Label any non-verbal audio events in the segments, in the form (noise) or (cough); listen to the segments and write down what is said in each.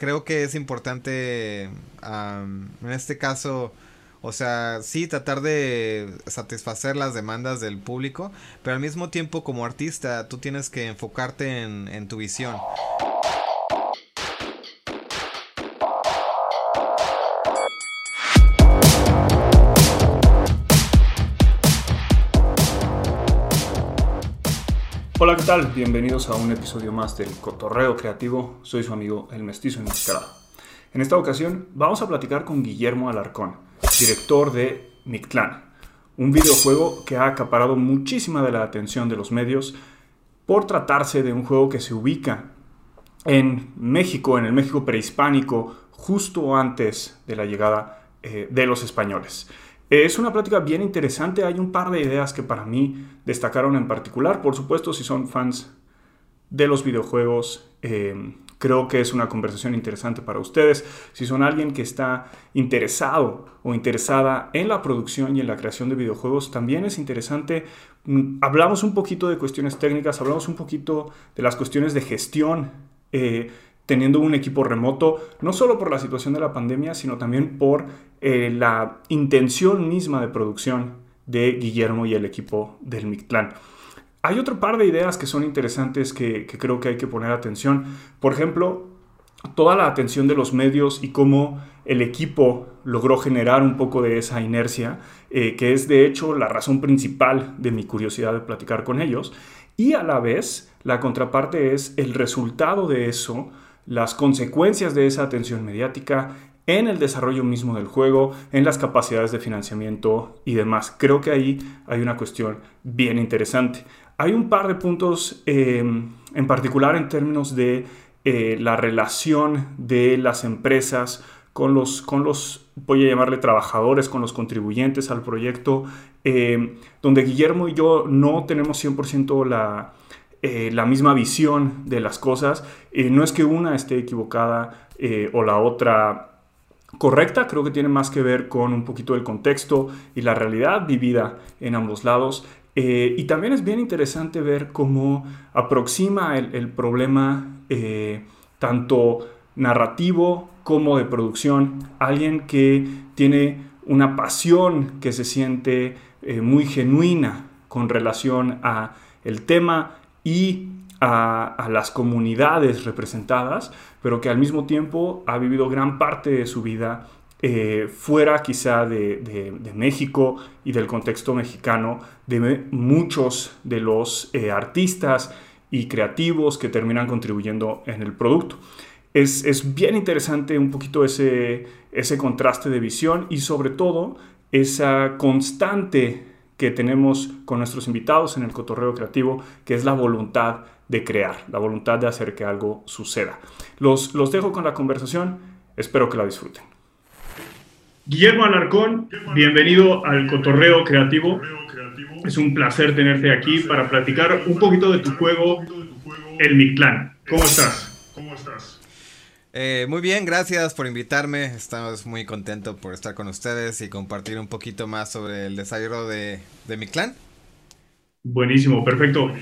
creo que es importante en este caso o sea, sí, tratar de satisfacer las demandas del público, pero al mismo tiempo como artista tú tienes que enfocarte en, en tu visión. Hola, ¿qué tal? Bienvenidos a un episodio más del Cotorreo Creativo. Soy su amigo El Mestizo Enmascarado. En esta ocasión vamos a platicar con Guillermo Alarcón director de Mictlán, un videojuego que ha acaparado muchísima de la atención de los medios por tratarse de un juego que se ubica en México, en el México prehispánico, justo antes de la llegada eh, de los españoles. Es una plática bien interesante, hay un par de ideas que para mí destacaron en particular, por supuesto si son fans de los videojuegos, eh, Creo que es una conversación interesante para ustedes. Si son alguien que está interesado o interesada en la producción y en la creación de videojuegos, también es interesante. Mm, hablamos un poquito de cuestiones técnicas, hablamos un poquito de las cuestiones de gestión. Eh, teniendo un equipo remoto, no solo por la situación de la pandemia, sino también por eh, la intención misma de producción de Guillermo y el equipo del Mictlán. Hay otro par de ideas que son interesantes que, creo que hay que poner atención. Por ejemplo, toda la atención de los medios y cómo el equipo logró generar un poco de esa inercia, eh, que es de hecho la razón principal de mi curiosidad de platicar con ellos. Y a la vez, la contraparte es el resultado de eso, las consecuencias de esa atención mediática en el desarrollo mismo del juego, en las capacidades de financiamiento y demás. Creo que ahí hay una cuestión bien interesante. Hay un par de puntos eh, en particular en términos de eh, la relación de las empresas con los, con los, voy a llamarle trabajadores, con los contribuyentes al proyecto, eh, donde Guillermo y yo no tenemos 100% la, la misma visión de las cosas. no es que una esté equivocada o la otra correcta, creo que tiene más que ver con un poquito el contexto y la realidad vivida en ambos lados. Eh, y también es bien interesante ver cómo aproxima el, problema eh, tanto narrativo como de producción. Alguien que tiene una pasión que se siente eh, muy genuina con relación a el tema y a, las comunidades representadas, pero que al mismo tiempo ha vivido gran parte de su vida eh, fuera quizá de, México y del contexto mexicano, de muchos de los eh, artistas y creativos que terminan contribuyendo en el producto. Es, bien interesante un poquito ese, ese contraste de visión y sobre todo esa constante que tenemos con nuestros invitados en el cotorreo creativo, que es la voluntad de crear, la voluntad de hacer que algo suceda. Los, los dejo con la conversación, espero que la disfruten. Guillermo Alarcón, bienvenido al Cotorreo Creativo. Es un placer tenerte aquí para platicar un poquito de tu juego, El Mictlán. ¿Cómo estás? ¿Cómo estás? Eh, muy bien, gracias por invitarme. Estamos muy contentos por estar con ustedes y compartir un poquito más sobre el desarrollo de, de mi clan. Buenísimo, perfecto.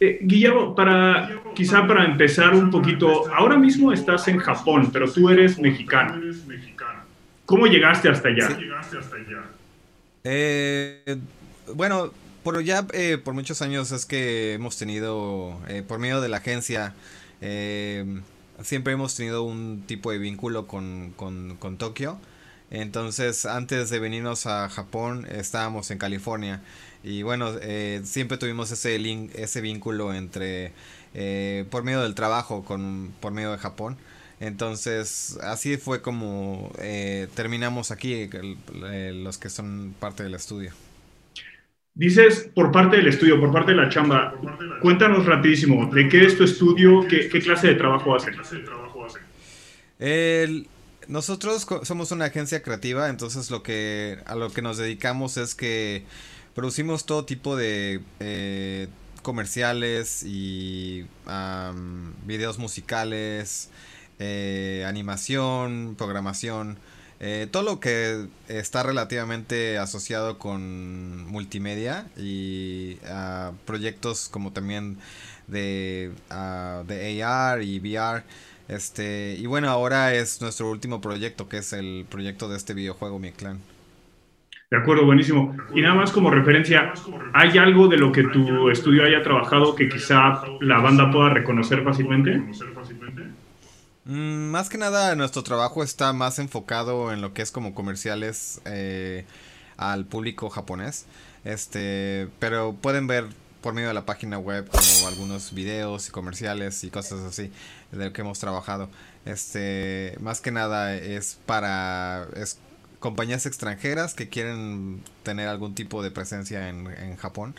Eh, Guillermo, para quizá para empezar un poquito, ahora mismo estás en Japón, pero tú eres mexicano. ¿Cómo llegaste hasta allá? Eh, bueno, por ya eh, por muchos años es que hemos tenido, eh, por medio de la agencia, siempre hemos tenido un tipo de vínculo con, con, Tokio. Entonces, antes de venirnos a Japón, estábamos en California. Y bueno, siempre tuvimos ese link, ese vínculo entre, por medio del trabajo, con, por medio de Japón. Entonces, así fue como eh, terminamos aquí, los que son parte del estudio. Dices por parte del estudio, por parte de la chamba. Cuéntanos rapidísimo, ¿de qué es tu estudio? ¿Qué, clase de trabajo hace? Nosotros somos una agencia creativa, entonces lo que a lo que nos dedicamos es que producimos todo tipo de eh, comerciales y videos musicales, eh, animación, programación, eh, todo lo que está relativamente asociado con multimedia y proyectos como también de, de AR y VR. Este, y bueno, ahora es nuestro último proyecto, que es el proyecto de este videojuego, Mi Clan. De acuerdo, buenísimo. Y nada más como referencia, ¿hay algo de lo que tu estudio haya trabajado que quizá la banda pueda reconocer fácilmente? Mm, más que nada, nuestro trabajo está más enfocado en lo que es como comerciales eh, al público japonés. Este, pero pueden ver por medio de la página web como algunos videos y comerciales y cosas así de lo que hemos trabajado. Este, más que nada es para es compañías extranjeras que quieren tener algún tipo de presencia en, Japón.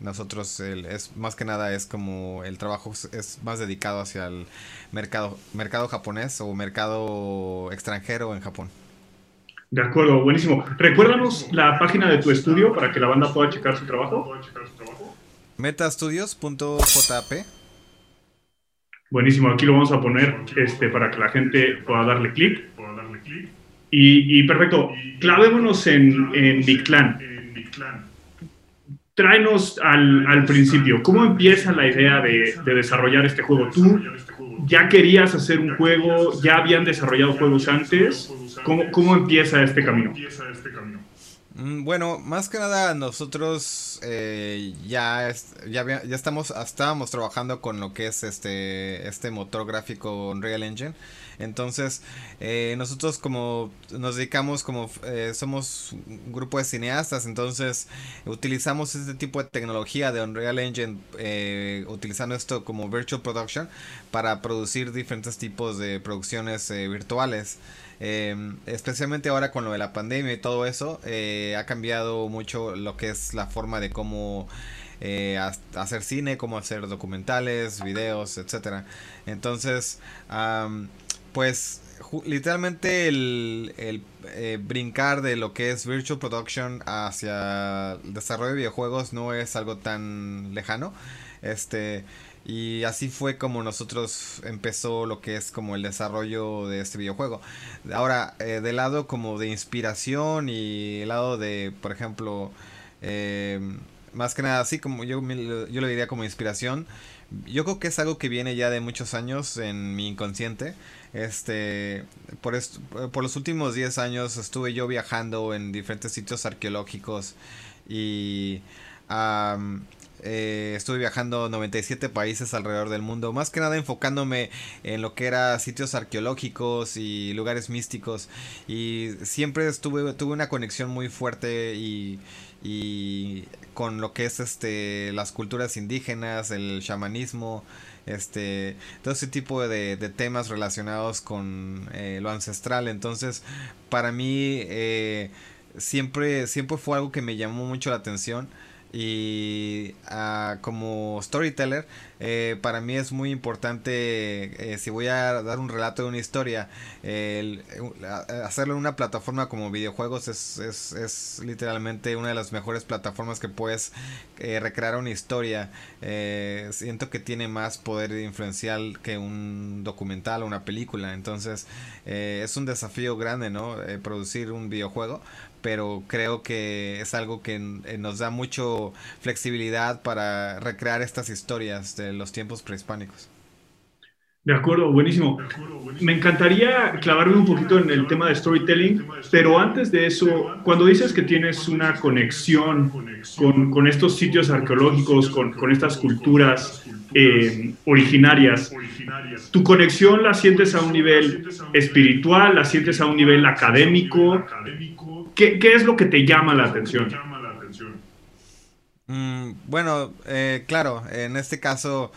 Nosotros es más que nada es como el trabajo es más dedicado hacia el mercado mercado japonés o mercado extranjero en Japón. De acuerdo, buenísimo. Recuérdanos la página de tu estudio para que la banda pueda checar su trabajo. Metastudios.jp. Buenísimo, aquí lo vamos a poner este, para que la gente pueda darle clic. Y, perfecto, clavémonos en, en Big Clan. Tráenos al, al, principio, ¿cómo empieza la idea de, de desarrollar este juego? ¿Tú ya querías hacer un juego? ¿Ya habían desarrollado juegos antes? ¿Cómo, cómo empieza este camino? Mm, bueno, más que nada nosotros eh, ya, ya, estamos, estábamos trabajando con lo que es este, este motor gráfico Unreal Engine. Entonces, eh, nosotros como nos dedicamos como eh, somos un grupo de cineastas, entonces utilizamos este tipo de tecnología de Unreal Engine, utilizando esto como virtual production para producir diferentes tipos de producciones virtuales. Em, especialmente ahora con lo de la pandemia y todo eso, eh, ha cambiado mucho lo que es la forma de cómo eh, hacer cine, cómo hacer documentales, videos, etcétera. Entonces, pues literalmente el, el eh, brincar de lo que es virtual production hacia el desarrollo de videojuegos no es algo tan lejano. Este, y así fue como nosotros empezó lo que es como el desarrollo de este videojuego. Ahora, eh, del lado como de inspiración y el lado de, por ejemplo, eh, más que nada así como yo, yo lo diría como inspiración. Yo creo que es algo que viene ya de muchos años en mi inconsciente. Este, por, por los últimos 10 años estuve yo viajando en diferentes sitios arqueológicos y... Eh, estuve viajando 97 países alrededor del mundo, más que nada enfocándome en lo que era sitios arqueológicos y lugares místicos. Y siempre estuve, tuve una conexión muy fuerte y, y con lo que es este las culturas indígenas, el chamanismo, este todo ese tipo de, temas relacionados con eh, lo ancestral. Entonces, para mí eh, siempre, siempre fue algo que me llamó mucho la atención. Y uh, como storyteller, eh, para mí es muy importante, eh, si voy a dar un relato de una historia, el, hacerlo en una plataforma como videojuegos es, es, es, literalmente una de las mejores plataformas que puedes eh, recrear una historia. siento que tiene más poder influencial que un documental o una película. Entonces es un desafío grande, ¿no? producir un videojuego pero creo que es algo que eh, nos da mucho flexibilidad para recrear estas historias de los tiempos prehispánicos. De acuerdo, buenísimo. Me encantaría clavarme un poquito en el tema de storytelling, pero antes de eso, cuando dices que tienes una conexión con, estos sitios arqueológicos, con, con estas culturas eh, originarias, ¿tu conexión la sientes a un nivel espiritual, la sientes a un nivel académico? ¿Qué, es lo que te llama la atención? Mm, bueno, eh, claro, en este caso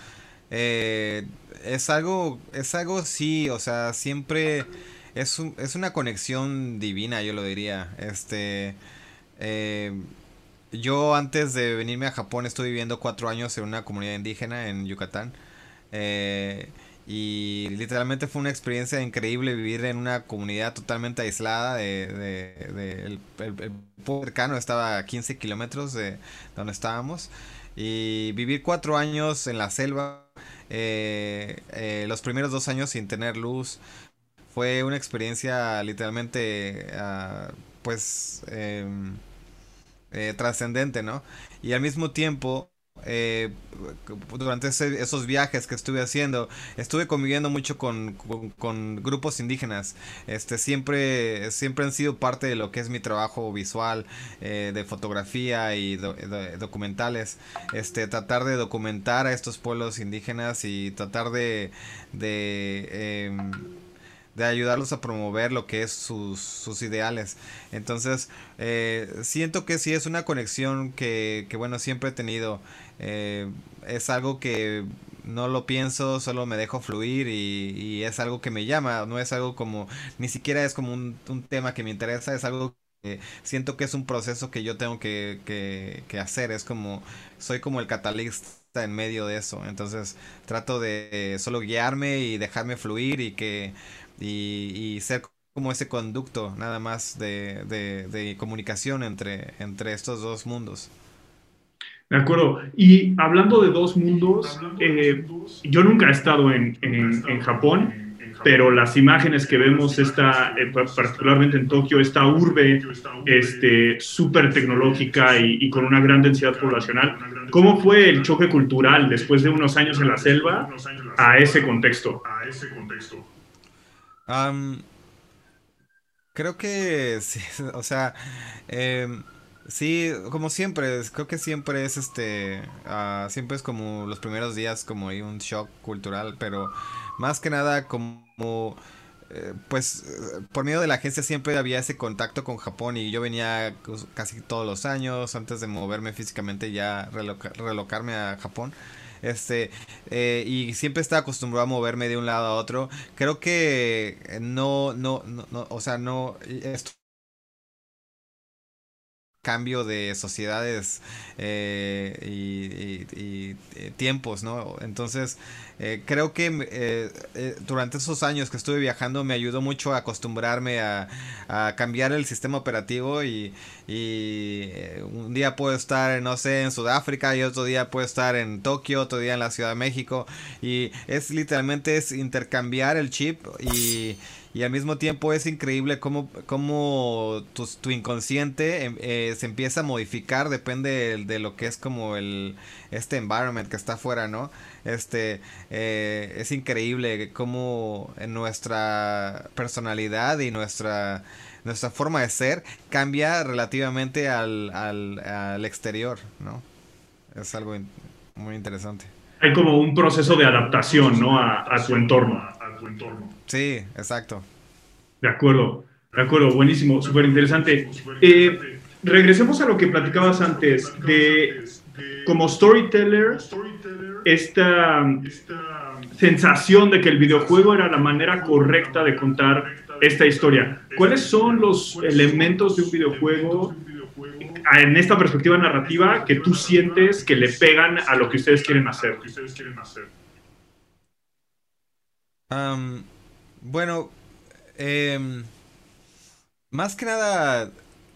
eh, es algo, es algo sí, o sea, siempre es, es una conexión divina, yo lo diría. Este, eh, yo antes de venirme a Japón estuve viviendo cuatro años en una comunidad indígena en Yucatán. Y literalmente fue una experiencia increíble vivir en una comunidad totalmente aislada de, de, el, pueblo cercano estaba a 15 kilómetros de donde estábamos. Y vivir cuatro años en la selva, eh, eh, los primeros dos años sin tener luz, fue una experiencia literalmente, ah, pues, em, eh, trascendente, ¿no? Y al mismo tiempo, eh, durante esos viajes que estuve haciendo, estuve conviviendo mucho con, grupos indígenas. Este, siempre, siempre han sido parte de lo que es mi trabajo visual, eh, de fotografía y documentales. Este, tratar de documentar a estos pueblos indígenas y tratar de, em, de ayudarlos a promover lo que es sus, sus ideales. Entonces, eh, siento que sí es una conexión que, que bueno, siempre he tenido. Eh, es algo que no lo pienso, solo me dejo fluir y, es algo que me llama, no es algo como, ni siquiera es como un, un tema que me interesa, es algo que siento que es un proceso que yo tengo que, que, que hacer, es como, soy como el catalista en medio de eso, entonces trato de solo guiarme y dejarme fluir y que y, ser como ese conducto nada más de, de, comunicación entre, entre estos dos mundos. De acuerdo. Y hablando de dos mundos, eh, yo nunca he estado en, en, Japón, pero las imágenes que vemos, esta, eh, particularmente en Tokio, esta urbe este, súper tecnológica y, con una gran densidad poblacional, ¿cómo fue el choque cultural después de unos años en la selva a ese contexto? A ese contexto creo que (laughs) sí, o sea, em, sí, como siempre, creo que siempre es este, uh, siempre es como los primeros días como hay un shock cultural, pero más que nada como eh, pues por medio de la agencia siempre había ese contacto con Japón y yo venía casi todos los años antes de moverme físicamente ya relocarme a Japón este, eh, y siempre estaba acostumbrado a moverme de un lado a otro. Creo que no, no, no, no o sea, no, cambio de sociedades eh, y, eh, tiempos, ¿no? Entonces, eh, creo que durante esos años que estuve viajando me ayudó mucho a acostumbrarme a, cambiar el sistema operativo y, un día puedo estar, no sé, en Sudáfrica y otro día puedo estar en Tokio, otro día en la Ciudad de México y es literalmente es intercambiar el chip y y al mismo tiempo es increíble cómo, cómo tu, inconsciente em, eh, se empieza a modificar, depende de, lo que es como el este environment que está afuera, ¿no? Este eh, es increíble cómo nuestra personalidad y nuestra nuestra forma de ser cambia relativamente al, al, al exterior, ¿no? Es algo muy interesante. Hay como un proceso de adaptación, ¿no? A. A tu entorno. Sí, exacto. De acuerdo, de acuerdo, buenísimo, súper interesante. Eh, regresemos a lo que platicabas antes, de como storyteller, esta sensación de que el videojuego era la manera correcta de contar esta historia. ¿Cuáles son los elementos de un videojuego en esta perspectiva narrativa que tú sientes que le pegan a lo que ustedes quieren hacer? Bueno, em, más que nada,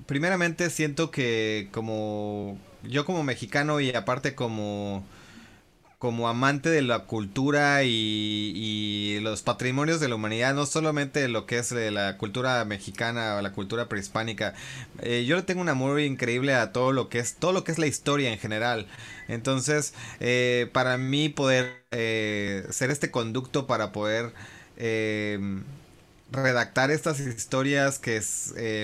primeramente siento que como yo como mexicano y aparte como como amante de la cultura y, los patrimonios de la humanidad, no solamente lo que es la cultura mexicana o la cultura prehispánica, eh, yo le tengo un amor increíble a todo lo que es todo lo que es la historia en general. Entonces, eh, para mí poder eh, ser este conducto para poder redactar estas historias que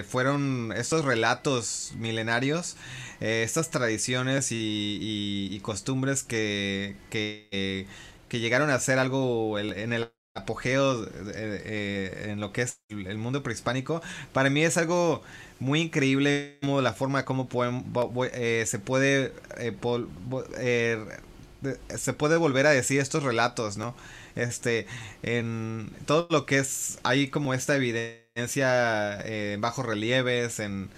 fueron estos relatos milenarios eh, estas tradiciones y, costumbres que, que, llegaron a ser algo en el apogeo eh, en lo que es el mundo prehispánico, para mí es algo muy increíble la forma como eh, se puede se puede volver a decir estos relatos, ¿no? Este, en todo lo que es, hay como esta evidencia en bajos relieves, en,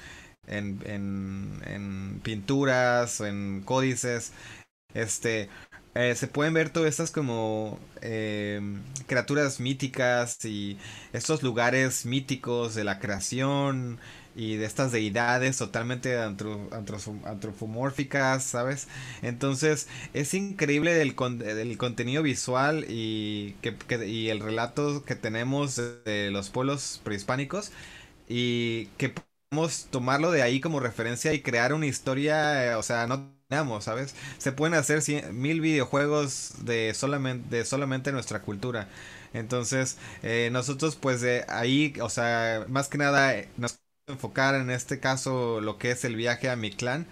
en, en, en pinturas, en códices, este, eh, se pueden ver todas estas como eh, criaturas míticas y estos lugares míticos de la creación y de estas deidades totalmente antropomórficas, ¿sabes? Entonces es increíble el, el contenido visual y, que, y el relato que tenemos de los pueblos prehispánicos y que tomarlo de ahí como referencia y crear una historia, eh, o sea, no ¿sabes? Se pueden hacer mil videojuegos de solamente, de solamente nuestra cultura. Entonces, eh, nosotros pues de ahí, o sea, más que nada nos enfocar en este caso lo que es el viaje a mi clan.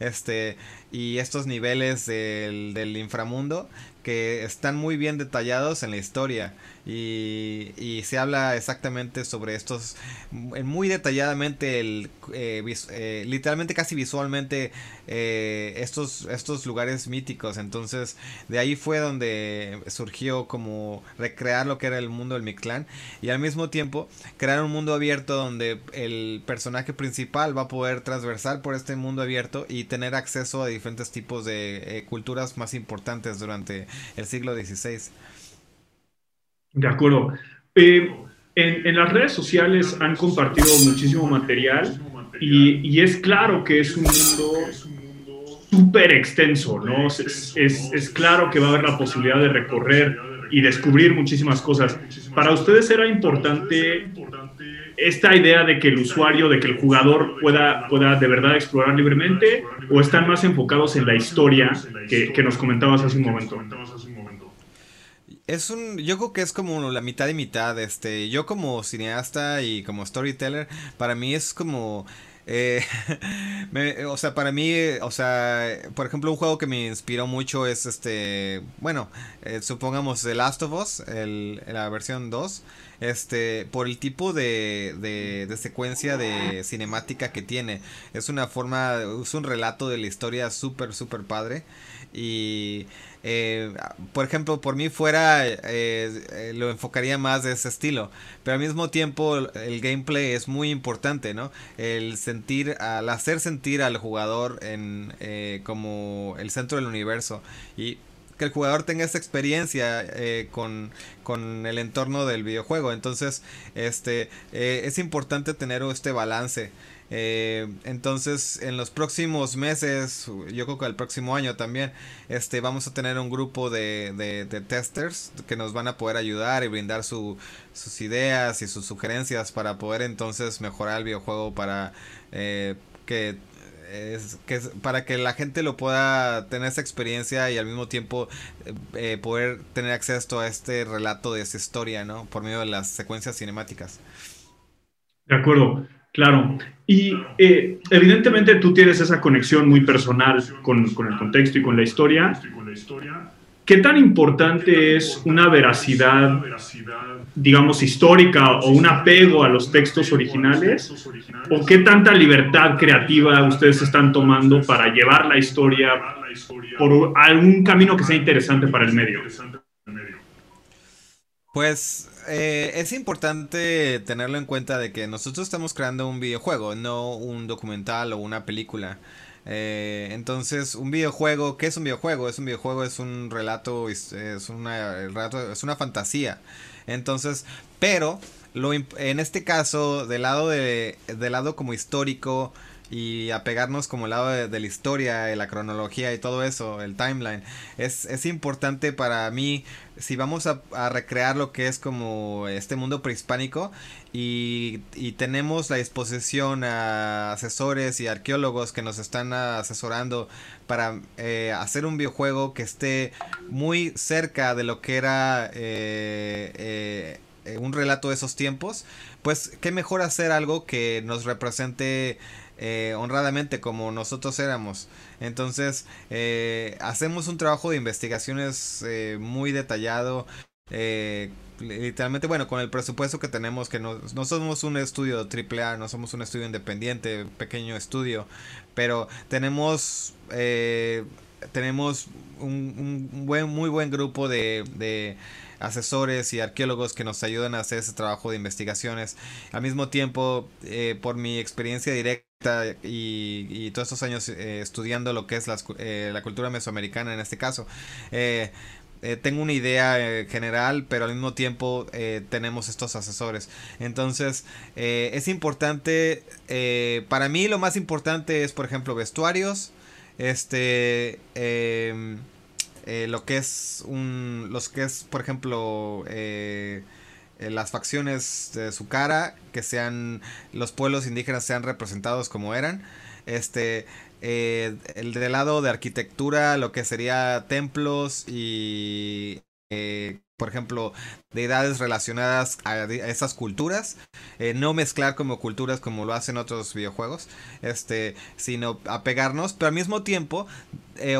Este, y estos niveles del, del inframundo que están muy bien detallados en la historia y, se habla exactamente sobre estos muy detalladamente eh, eh, literalmente casi visualmente eh, estos estos lugares míticos entonces de ahí fue donde surgió como recrear lo que era el mundo del Mictlán y al mismo tiempo crear un mundo abierto donde el personaje principal va a poder transversar por este mundo abierto y tener acceso a diferentes tipos de culturas más importantes durante el siglo XVI. De acuerdo. Eh, en, las redes sociales han compartido muchísimo material y, es claro que es un mundo súper extenso, ¿no? Es, claro que va a haber la posibilidad de recorrer y descubrir muchísimas cosas. ¿Para ustedes era importante esta idea de que el usuario, de que el jugador pueda, pueda de verdad explorar libremente o están más enfocados en la historia que nos comentabas hace un momento? Es un, yo creo que es como la mitad y mitad, este, yo como cineasta y como storyteller, para mí es como, eh, (laughs) o sea, para mí, o sea, por ejemplo, un juego que me inspiró mucho es este, bueno, eh, supongamos The Last of Us, el, la versión 2, este, por el tipo de, de, de, secuencia de cinemática que tiene. Es una forma, es un relato de la historia súper, súper padre. Y eh, por ejemplo, por mí fuera, eh, eh, lo enfocaría más de ese estilo. Pero al mismo tiempo, el gameplay es muy importante, ¿no? El sentir, al hacer sentir al jugador en como el centro del universo. Y que el jugador tenga esa experiencia con, con, el entorno del videojuego. Entonces, este es importante tener este balance. Eh, entonces, en los próximos meses, yo creo que el próximo año también, este, vamos a tener un grupo de, de, testers que nos van a poder ayudar y brindar sus ideas y sus sugerencias para poder entonces mejorar el videojuego para eh, que para que la gente lo pueda tener esa experiencia y al mismo tiempo eh, poder tener acceso a este relato de esa historia, ¿no? Por medio de las secuencias cinemáticas. De acuerdo. Claro, y eh, evidentemente tú tienes esa conexión muy personal con, el contexto y con la historia. ¿Qué tan importante es una veracidad, digamos, histórica o un apego a los textos originales? ¿O qué tanta libertad creativa ustedes están tomando para llevar la historia por algún camino que sea interesante para el medio? Pues eh, es importante tenerlo en cuenta de que nosotros estamos creando un videojuego, no un documental o una película. Eh, entonces, un videojuego, ¿qué es un videojuego? Es un videojuego, es un relato, es una, es una fantasía. Entonces, pero lo, en este caso, del lado, de, del lado como histórico, y apegarnos como el lado de, la historia, la cronología y todo eso, el timeline. Es, es importante para mí, si vamos a, recrear lo que es como este mundo prehispánico y, y, tenemos la disposición a asesores y arqueólogos que nos están asesorando para eh, hacer un videojuego que esté muy cerca de lo que era... Eh, eh, un relato de esos tiempos, pues qué mejor hacer algo que nos represente eh, honradamente como nosotros éramos. Entonces, eh, hacemos un trabajo de investigaciones eh, muy detallado. literalmente, bueno, con el presupuesto que tenemos, que no, no somos un estudio AAA, no somos un estudio independiente, pequeño estudio, pero tenemos tenemos un, un, buen, muy buen grupo de, de asesores y arqueólogos que nos ayudan a hacer ese trabajo de investigaciones. Al mismo tiempo, eh, por mi experiencia directa y, todos estos años eh, estudiando lo que es eh, la cultura mesoamericana en este caso, tengo una idea general, pero al mismo tiempo tenemos estos asesores. Entonces, es importante, para mí lo más importante es, por ejemplo, vestuarios, este, em, eh, lo que es un, los que es, por ejemplo, eh, las facciones de su cara, que sean los pueblos indígenas sean representados como eran. Este, el del lado de arquitectura, lo que sería templos y por ejemplo, deidades relacionadas a, esas culturas, eh, no mezclar como culturas como lo hacen otros videojuegos, este, sino apegarnos, pero al mismo tiempo eh,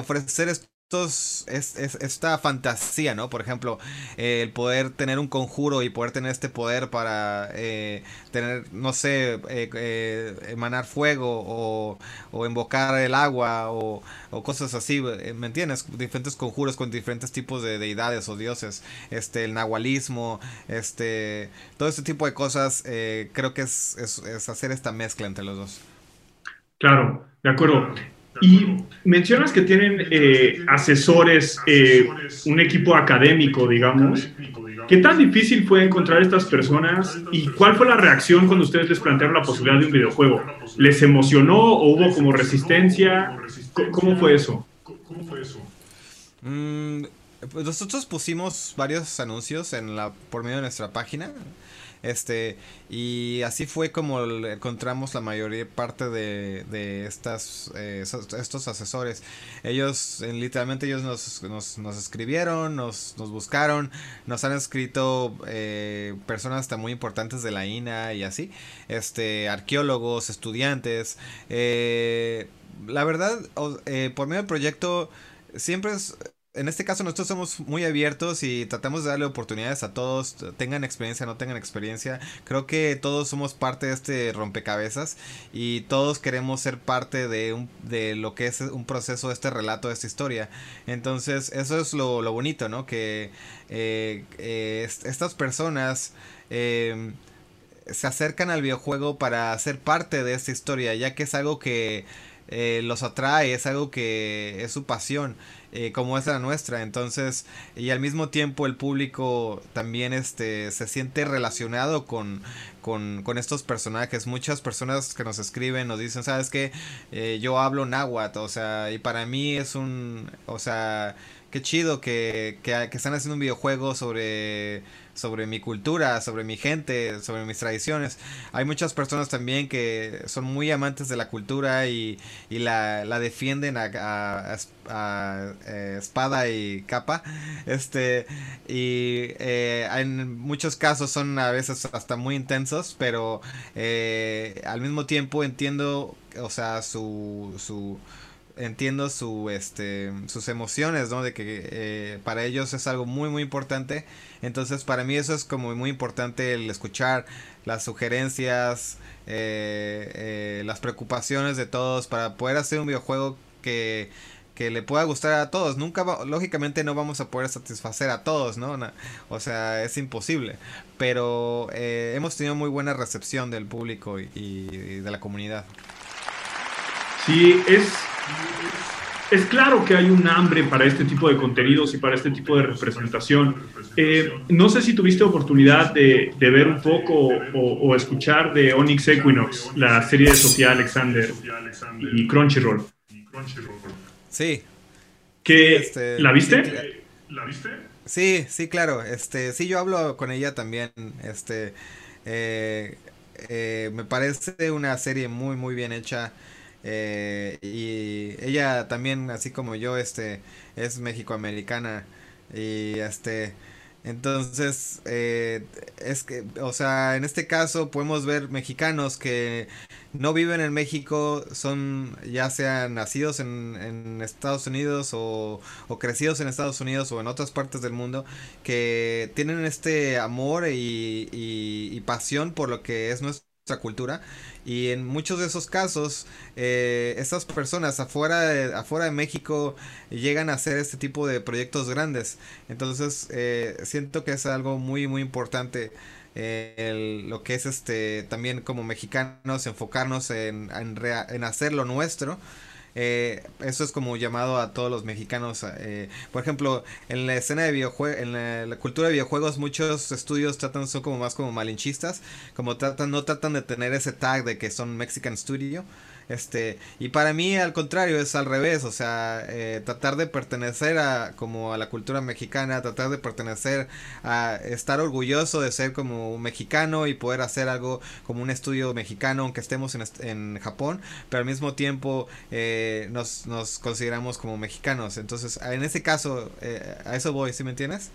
ofrecer es, esta fantasía, ¿no? Por ejemplo, el poder tener un conjuro y poder tener este poder para eh, tener, no sé, eh, eh, emanar fuego o, o, invocar el agua o, cosas así, ¿me entiendes? Diferentes conjuros con diferentes tipos de deidades o dioses, este, el nahualismo, este, todo este tipo de cosas, creo que es, es hacer esta mezcla entre los dos. Claro, de acuerdo. Y mencionas que tienen eh, asesores, eh, un equipo académico, digamos. ¿Qué tan difícil fue encontrar estas personas y cuál fue la reacción cuando ustedes les plantearon la posibilidad de un videojuego? ¿Les emocionó o hubo como resistencia? ¿Cómo fue eso? Mm, pues nosotros pusimos varios anuncios en la, por medio de nuestra página. Este, y así fue como encontramos la mayoría parte de, de estas, eh, estos asesores. Ellos, literalmente, ellos nos, nos, nos escribieron, nos, nos, buscaron, nos han escrito eh, personas hasta muy importantes de la INA y así, este, arqueólogos, estudiantes. Eh, la verdad, por medio del proyecto, siempre es en este caso nosotros somos muy abiertos y tratamos de darle oportunidades a todos, tengan experiencia, no tengan experiencia. Creo que todos somos parte de este rompecabezas y todos queremos ser parte de, un, lo que es un proceso, este relato, esta historia. Entonces eso es lo, bonito, ¿no? Que eh, eh, estas personas... Eh, se acercan al videojuego para ser parte de esta historia, ya que es algo que los atrae, es algo que es su pasión. Eh, como es la nuestra. Entonces, y al mismo tiempo el público también este, se siente relacionado con, con, con estos personajes. Muchas personas que nos escriben nos dicen, ¿sabes qué? Eh, yo hablo náhuatl, o sea, y para mí es un, o sea, qué chido que, que, que están haciendo un videojuego sobre sobre mi cultura, sobre mi gente, sobre mis tradiciones. Hay muchas personas también que son muy amantes de la cultura y, y la, la, defienden a, a, eh, espada y capa. Este, y eh, en muchos casos son a veces hasta muy intensos, pero eh, al mismo tiempo entiendo, o sea, su, su entiendo su este sus emociones no de que para ellos es algo muy muy importante entonces para mí eso es como muy importante el escuchar las sugerencias, eh, eh, las preocupaciones de todos para poder hacer un videojuego que, que le pueda gustar a todos. Nunca, lógicamente no vamos a poder satisfacer a todos, ¿no? o sea, es imposible. Pero eh, hemos tenido muy buena recepción del público y de la comunidad. Sí, es es claro que hay un hambre para este tipo de contenidos y para este tipo de representación. Eh, no sé si tuviste oportunidad de, ver un poco o, escuchar de Onyx Equinox, la serie de Sofía Alexander y Crunchyroll. Sí. ¿Qué, este, ¿La viste? ¿La viste? Sí, sí, claro. Este, sí, yo hablo con ella también. Este, eh, eh, me parece una serie muy, muy bien hecha. Eh, y ella también, así como yo, este, es mexicoamericana. Y este, entonces, eh, es que, o sea, en este caso podemos ver mexicanos que no viven en México, son ya sean nacidos en, en Estados Unidos o, o, crecidos en Estados Unidos o en otras partes del mundo, que tienen este amor y, y, y pasión por lo que es nuestro cultura y en muchos de esos casos eh, estas personas afuera de, afuera de México llegan a hacer este tipo de proyectos grandes. Entonces eh, siento que es algo muy muy importante eh, lo que es este también como mexicanos enfocarnos en, en, en hacer lo nuestro eh, eso es como llamado a todos los mexicanos. Eh, por ejemplo, en la escena de videojuegos, en la, cultura de videojuegos, muchos estudios tratan, son como más como malinchistas, como tratan, no tratan de tener ese tag de que son Mexican Studio. Este, y para mí al contrario es al revés, o sea, eh, tratar de pertenecer a como a la cultura mexicana, tratar de pertenecer a estar orgulloso de ser como un mexicano y poder hacer algo como un estudio mexicano aunque estemos en, en Japón, pero al mismo tiempo eh, nos, nos consideramos como mexicanos. Entonces, en ese caso, eh, a eso voy, ¿sí me entiendes?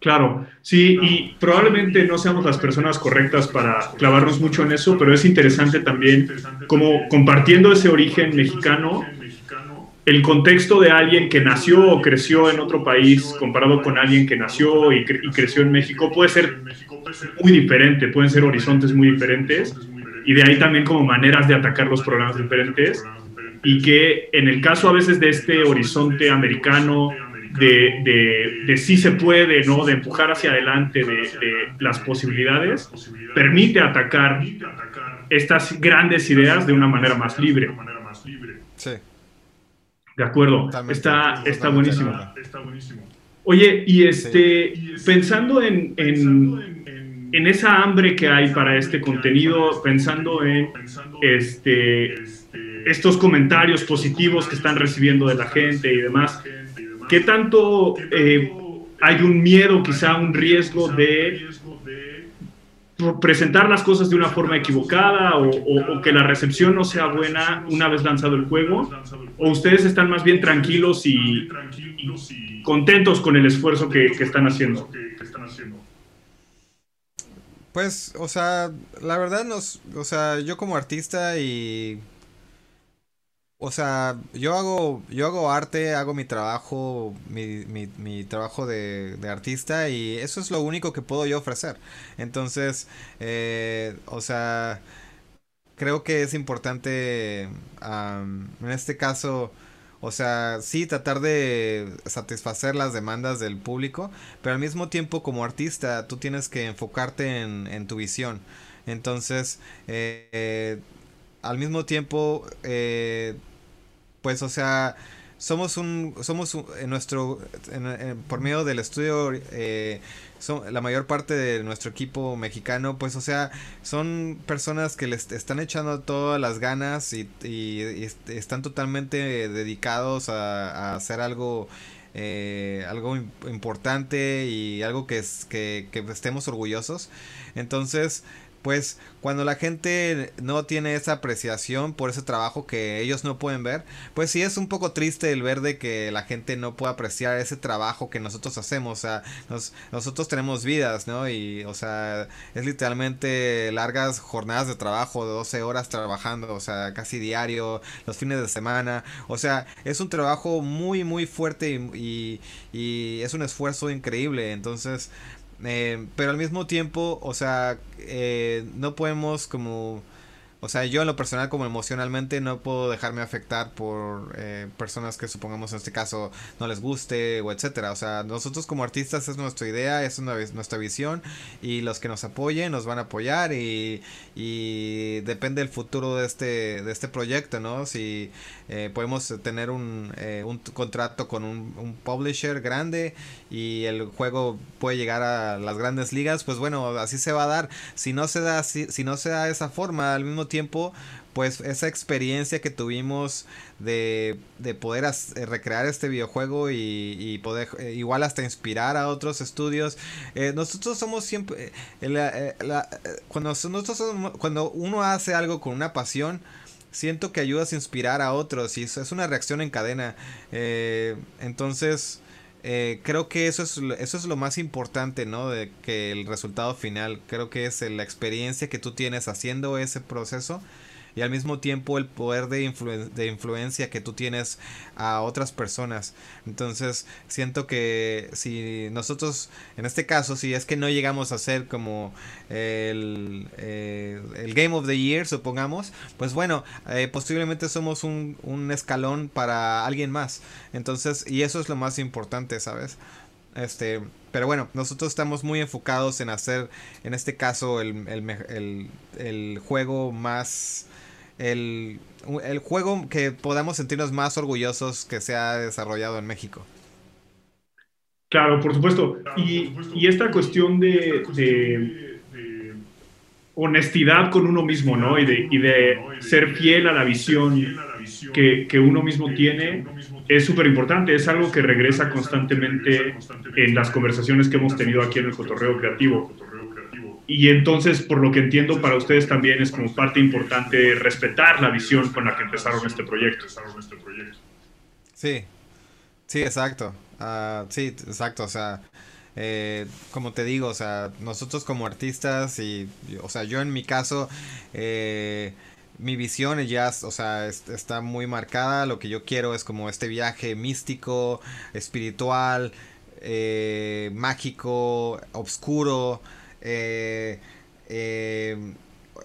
Claro, sí, y probablemente no seamos las personas correctas para clavarnos mucho en eso, pero es interesante también como compartiendo ese origen mexicano, el contexto de alguien que nació o creció en otro país comparado con alguien que nació y, creció en México puede ser muy diferente, pueden ser horizontes muy diferentes y de ahí también como maneras de atacar los problemas diferentes y que en el caso a veces de este horizonte americano, de, de, de si se puede, ¿no? de empujar hacia adelante de, las posibilidades, permite atacar estas grandes ideas de una manera más libre. Sí. De acuerdo, está, está buenísimo. Oye, y este, pensando en, en, en, esa hambre que hay para este contenido, pensando en este, estos comentarios positivos que están recibiendo de la gente y demás, ¿Qué tanto eh, hay un miedo, quizá un riesgo de presentar las cosas de una forma equivocada o, que la recepción no sea buena una vez lanzado el juego? ¿O ustedes están más bien tranquilos y, contentos con el esfuerzo que, están haciendo? Pues, o sea, la verdad nos, o sea, yo como artista y o sea, yo hago, yo hago arte, hago mi trabajo, mi, mi, trabajo de, de, artista y eso es lo único que puedo yo ofrecer. Entonces, eh, o sea, creo que es importante, en este caso, o sea, sí tratar de satisfacer las demandas del público, pero al mismo tiempo como artista tú tienes que enfocarte en, en tu visión. Entonces, eh, al mismo tiempo, eh, pues, o sea, somos un, somos en nuestro, por medio del estudio, eh, la mayor parte de nuestro equipo mexicano, pues, o sea, son personas que les están echando todas las ganas y, están totalmente dedicados a, hacer algo. Eh, algo importante y algo que, que estemos orgullosos entonces pues cuando la gente no tiene esa apreciación por ese trabajo que ellos no pueden ver, pues sí es un poco triste el ver de que la gente no pueda apreciar ese trabajo que nosotros hacemos, o sea, nosotros tenemos vidas, ¿no? Y, o sea, es literalmente largas jornadas de trabajo, de 12 horas trabajando, o sea, casi diario, los fines de semana, o sea, es un trabajo muy, muy fuerte y, y es un esfuerzo increíble, entonces eh, pero al mismo tiempo, o sea, eh, no podemos como o sea, yo en lo personal como emocionalmente no puedo dejarme afectar por eh, personas que supongamos en este caso no les guste o etcétera. O sea, nosotros como artistas es nuestra idea, es una, nuestra visión y los que nos apoyen nos van a apoyar y, y depende el futuro de este, de este proyecto, ¿no? Si eh, podemos tener un, eh, un contrato con un, un publisher grande y el juego puede llegar a las grandes ligas, pues bueno, así se va a dar. Si no se da, si, si no se da esa forma, al mismo tiempo, pues esa experiencia que tuvimos de, de poder eh, recrear este videojuego y, poder eh, igual hasta inspirar a otros estudios. Eh, nosotros somos siempre, cuando, nosotros cuando uno hace algo con una pasión, siento que ayudas a inspirar a otros y es una reacción en cadena. entonces... creo que eso es, eso es lo más importante, ¿no? De que el resultado final, creo que es la experiencia que tú tienes haciendo ese proceso y al mismo tiempo el poder de, de influencia que tú tienes a otras personas. Entonces siento que si nosotros, en este caso, si es que no llegamos a ser como el, eh, el Game of the Year, supongamos, pues bueno, eh, posiblemente somos un, un escalón para alguien más. Entonces, y eso es lo más importante, ¿sabes? Este, pero bueno, nosotros estamos muy enfocados en hacer, en este caso, el, el, el juego más el, el juego que podamos sentirnos más orgullosos que se ha desarrollado en México. Claro, por supuesto. Y, y esta cuestión de, honestidad con uno mismo, ¿no? Y de, y de ser fiel a la visión que, que uno mismo tiene es súper importante. Es algo que regresa constantemente en las conversaciones que hemos tenido aquí en el Cotorreo Creativo. Y entonces, por lo que entiendo, para ustedes también es como parte importante respetar la visión con la que empezaron este proyecto. Sí, sí, exacto. Ah, sí, exacto. O sea, eh, como te digo, o sea, nosotros como artistas y, o sea, yo en mi caso, eh, mi visión ya, o sea, está muy marcada. Lo que yo quiero es como este viaje místico, espiritual, eh, mágico, oscuro.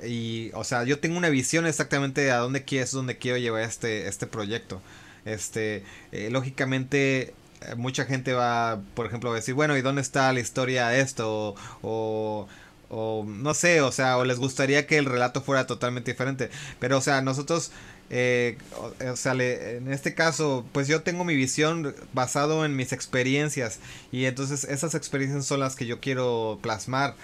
Y, o sea, yo tengo una visión exactamente de a dónde quiero, dónde quiero llevar este, este proyecto. Este, lógicamente, mucha gente va, por ejemplo, a decir, bueno, ¿y dónde está la historia de esto? O, o, no sé, o sea, o les gustaría que el relato fuera totalmente diferente. Pero, o sea, nosotros, eh, o, sea, en este caso, pues yo tengo mi visión basado en mis experiencias. Y entonces esas experiencias son las que yo quiero plasmar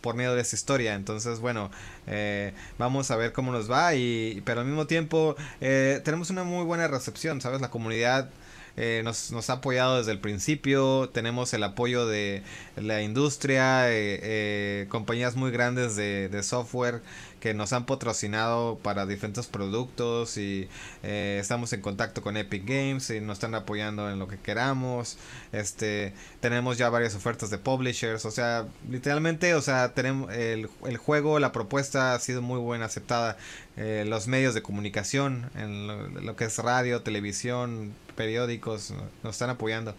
por medio de esa historia. Entonces, bueno, eh, vamos a ver cómo nos va. Y, pero al mismo tiempo, eh, tenemos una muy buena recepción, ¿sabes? La comunidad eh, nos, ha apoyado desde el principio, tenemos el apoyo de la industria, eh, eh, compañías muy grandes de, software que nos han patrocinado para diferentes productos y eh, estamos en contacto con Epic Games y nos están apoyando en lo que queramos. Este, tenemos ya varias ofertas de publishers, o sea, literalmente, o sea, tenemos el, el juego, la propuesta ha sido muy buena aceptada. Los medios de comunicación, en lo, que es radio, televisión, periódicos, nos están apoyando.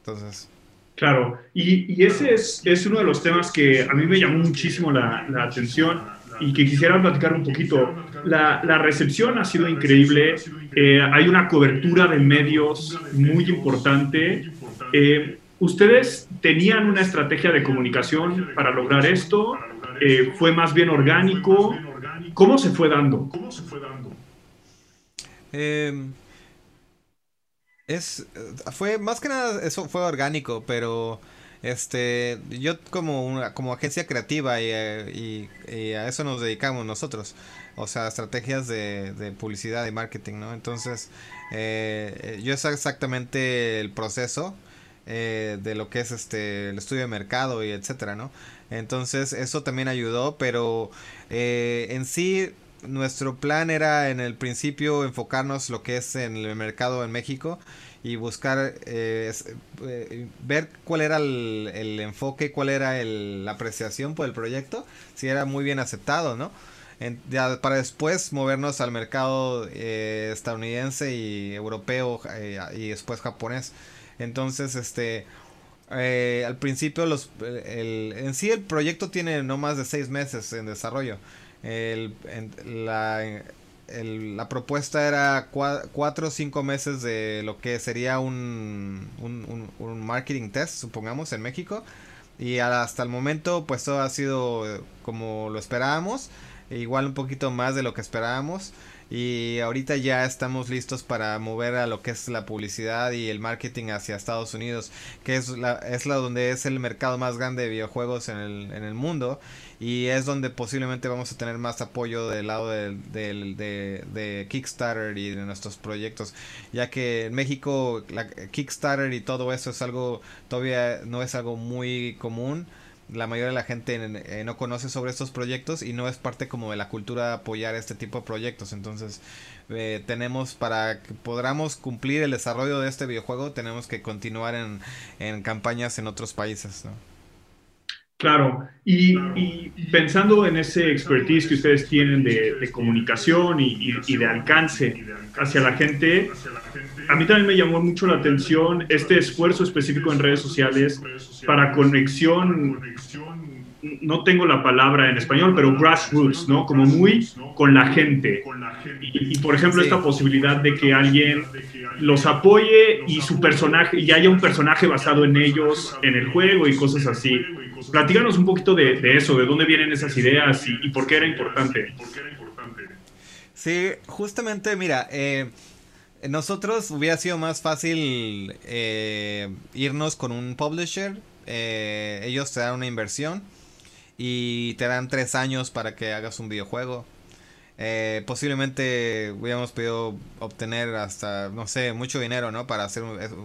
Entonces, Claro, y, y, ese es, es, uno de los temas que a mí me llamó muchísimo la, la atención y que quisiera platicar un poquito. La, la recepción ha sido increíble, eh, hay una cobertura de medios muy importante. Eh, ¿Ustedes tenían una estrategia de comunicación para lograr esto? Eh, ¿Fue más bien orgánico? ¿Cómo se fue dando? Em, es, fue más que nada, eso fue orgánico, pero este, yo como una, como agencia creativa y, a eso nos dedicamos nosotros. O sea, estrategias de, publicidad y marketing, ¿no? Entonces, eh, yo sé exactamente el proceso eh, de lo que es este el estudio de mercado y etcétera, ¿no? Entonces, eso también ayudó, pero eh, en sí nuestro plan era en el principio enfocarnos lo que es en el mercado en México y buscar eh, eh, ver cuál era el, enfoque, cuál era la apreciación por el proyecto, si era muy bien aceptado, ¿no? para después movernos al mercado eh, estadounidense y europeo y después japonés. Entonces, este, al principio los, en sí el proyecto tiene no más de seis meses en desarrollo. La, propuesta era cuatro o cinco meses de lo que sería un, un, marketing test, supongamos, en México. Y hasta el momento, pues todo ha sido como lo esperábamos. E igual un poquito más de lo que esperábamos. Y ahorita ya estamos listos para mover a lo que es la publicidad y el marketing hacia Estados Unidos, que es la, es la donde es el mercado más grande de videojuegos en el, en el mundo. Y es donde posiblemente vamos a tener más apoyo del lado del, de, Kickstarter y de nuestros proyectos ya que en México la Kickstarter y todo eso es algo todavía no es algo muy común la mayoría de la gente eh, no conoce sobre estos proyectos y no es parte como de la cultura apoyar este tipo de proyectos entonces eh, tenemos para que podamos cumplir el desarrollo de este videojuego tenemos que continuar en, en campañas en otros países ¿no? Claro, y, pensando en ese expertise que ustedes tienen de, comunicación y, de alcance hacia la gente, a mí también me llamó mucho la atención este esfuerzo específico en redes sociales para conexión, no tengo la palabra en español, pero grassroots, ¿no? Como muy con la gente. Y, por ejemplo, esta posibilidad de que alguien los apoye y su personaje, y haya un personaje basado en ellos en el juego y cosas así. Platíganos un poquito de, eso, de dónde vienen esas ideas y, por qué era importante. Sí, justamente, mira, eh, nosotros hubiera sido más fácil eh, irnos con un publisher, eh, ellos te dan una inversión y te dan tres años para que hagas un videojuego. Eh, posiblemente hubiéramos podido obtener hasta, no sé, mucho dinero, ¿no? Para hacer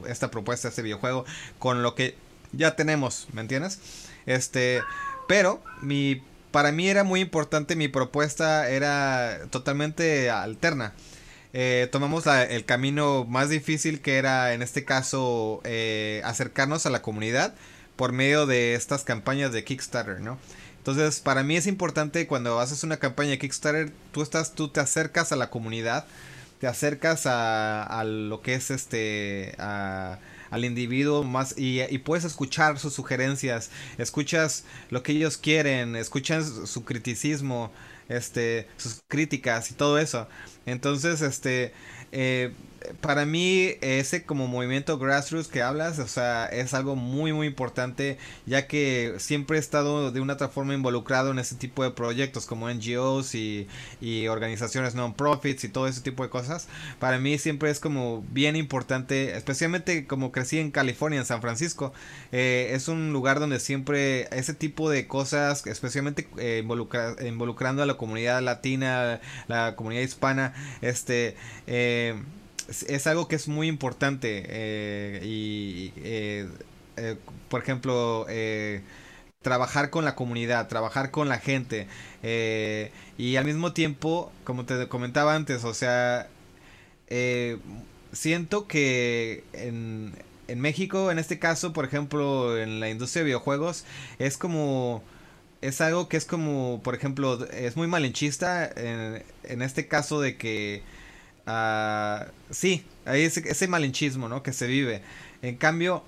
esta propuesta, este videojuego, con lo que ya tenemos, ¿me entiendes? Este, pero mi, para mí era muy importante, mi propuesta era totalmente alterna. Eh, tomamos el camino más difícil que era en este caso eh, acercarnos a la comunidad por medio de estas campañas de Kickstarter, ¿no? Entonces, para mí es importante cuando haces una campaña de Kickstarter, tú estás, tú te acercas a la comunidad, te acercas a, a lo que es este, a, al individuo más y, puedes escuchar sus sugerencias, escuchas lo que ellos quieren, escuchas su criticismo, este, sus críticas y todo eso. Entonces, este, eh, para mí ese como movimiento grassroots que hablas, o sea, es algo muy muy importante ya que siempre he estado de una otra forma involucrado en ese tipo de proyectos como NGOs y, y organizaciones non-profits y todo ese tipo de cosas. Para mí siempre es como bien importante, especialmente como crecí en California, en San Francisco, eh, es un lugar donde siempre ese tipo de cosas, especialmente eh, involucrando a la comunidad latina, la comunidad hispana, este... Eh, es algo que es muy importante eh, y, eh, eh, por ejemplo, trabajar con la comunidad, trabajar con la gente y al mismo tiempo, como te comentaba antes, o sea, siento que en, en México, en este caso, por ejemplo, en la industria de videojuegos, es como es algo que es como, por ejemplo, es muy malinchista en, en este caso de que Uh, sí, hay ese, ese, malinchismo, ¿no? Que se vive. En cambio,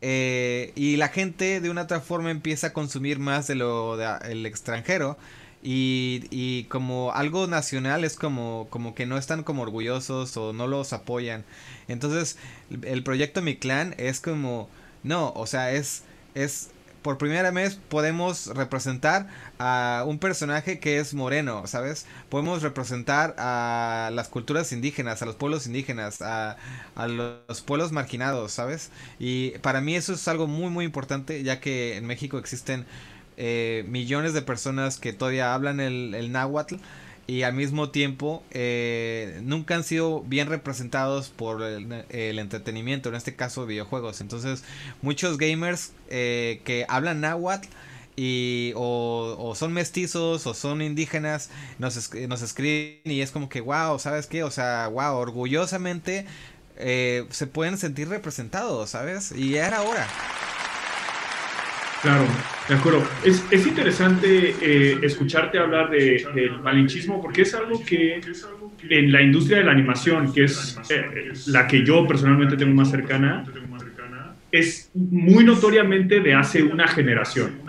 eh, y la gente de una otra forma empieza a consumir más de lo del extranjero. Y, y, como algo nacional es como, como que no están como orgullosos o no los apoyan. Entonces, el proyecto Mi Clan es como, no, o sea, es, es por primera vez podemos representar a un personaje que es moreno, ¿sabes? Podemos representar a las culturas indígenas, a los pueblos indígenas, a, los pueblos marginados, ¿sabes? Y para mí eso es algo muy, muy importante, ya que en México existen eh, millones de personas que todavía hablan el náhuatl y al mismo tiempo eh, nunca han sido bien representados por el, entretenimiento, en este caso videojuegos. Entonces muchos gamers eh, que hablan náhuatl y o, son mestizos o son indígenas nos, escriben y es como que wow, ¿sabes qué? O sea, wow, orgullosamente eh, se pueden sentir representados, ¿sabes? Y era hora. Claro, de acuerdo. Es, es interesante eh, escucharte hablar de, del malinchismo porque es algo que en la industria de la animación, que es eh, la que yo personalmente tengo más cercana, es muy notoriamente de hace una generación.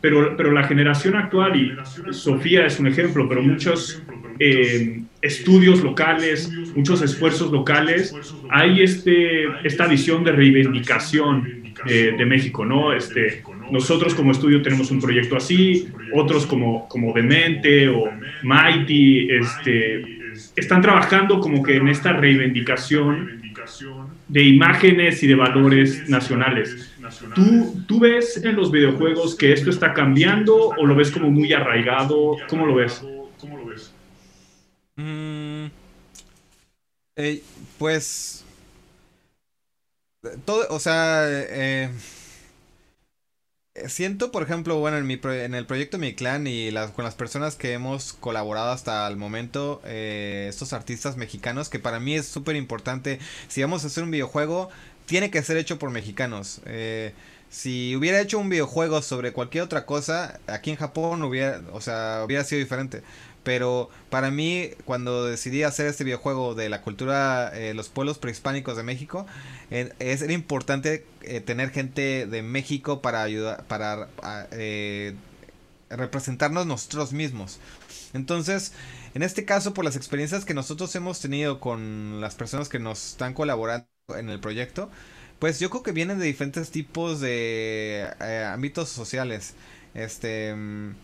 Pero, pero la generación actual, y Sofía es un ejemplo, pero muchos eh, estudios locales, muchos esfuerzos locales, hay este, esta visión de reivindicación de México, ¿no? Este, nosotros como estudio tenemos un proyecto así, otros como, como Demente o Mighty, este, están trabajando como que en esta reivindicación de imágenes y de valores nacionales. ¿Tú, ¿Tú ves en los videojuegos que esto está cambiando o lo ves como muy arraigado? ¿Cómo lo ves? Mm, eh, pues todo, o sea, eh, siento, por ejemplo, bueno, en, mi en el proyecto Mi Clan y las, con las personas que hemos colaborado hasta el momento, eh, estos artistas mexicanos, que para mí es súper importante, si vamos a hacer un videojuego, tiene que ser hecho por mexicanos. Eh, si hubiera hecho un videojuego sobre cualquier otra cosa, aquí en Japón hubiera, o sea, hubiera sido diferente. Pero para mí, cuando decidí hacer este videojuego de la cultura, eh, los pueblos prehispánicos de México, eh, es, era importante eh, tener gente de México para ayudar, para representarnos nosotros mismos. Entonces, en este caso, por las experiencias que nosotros hemos tenido con las personas que nos están colaborando en el proyecto, pues yo creo que vienen de diferentes tipos de ámbitos sociales. Este, mm,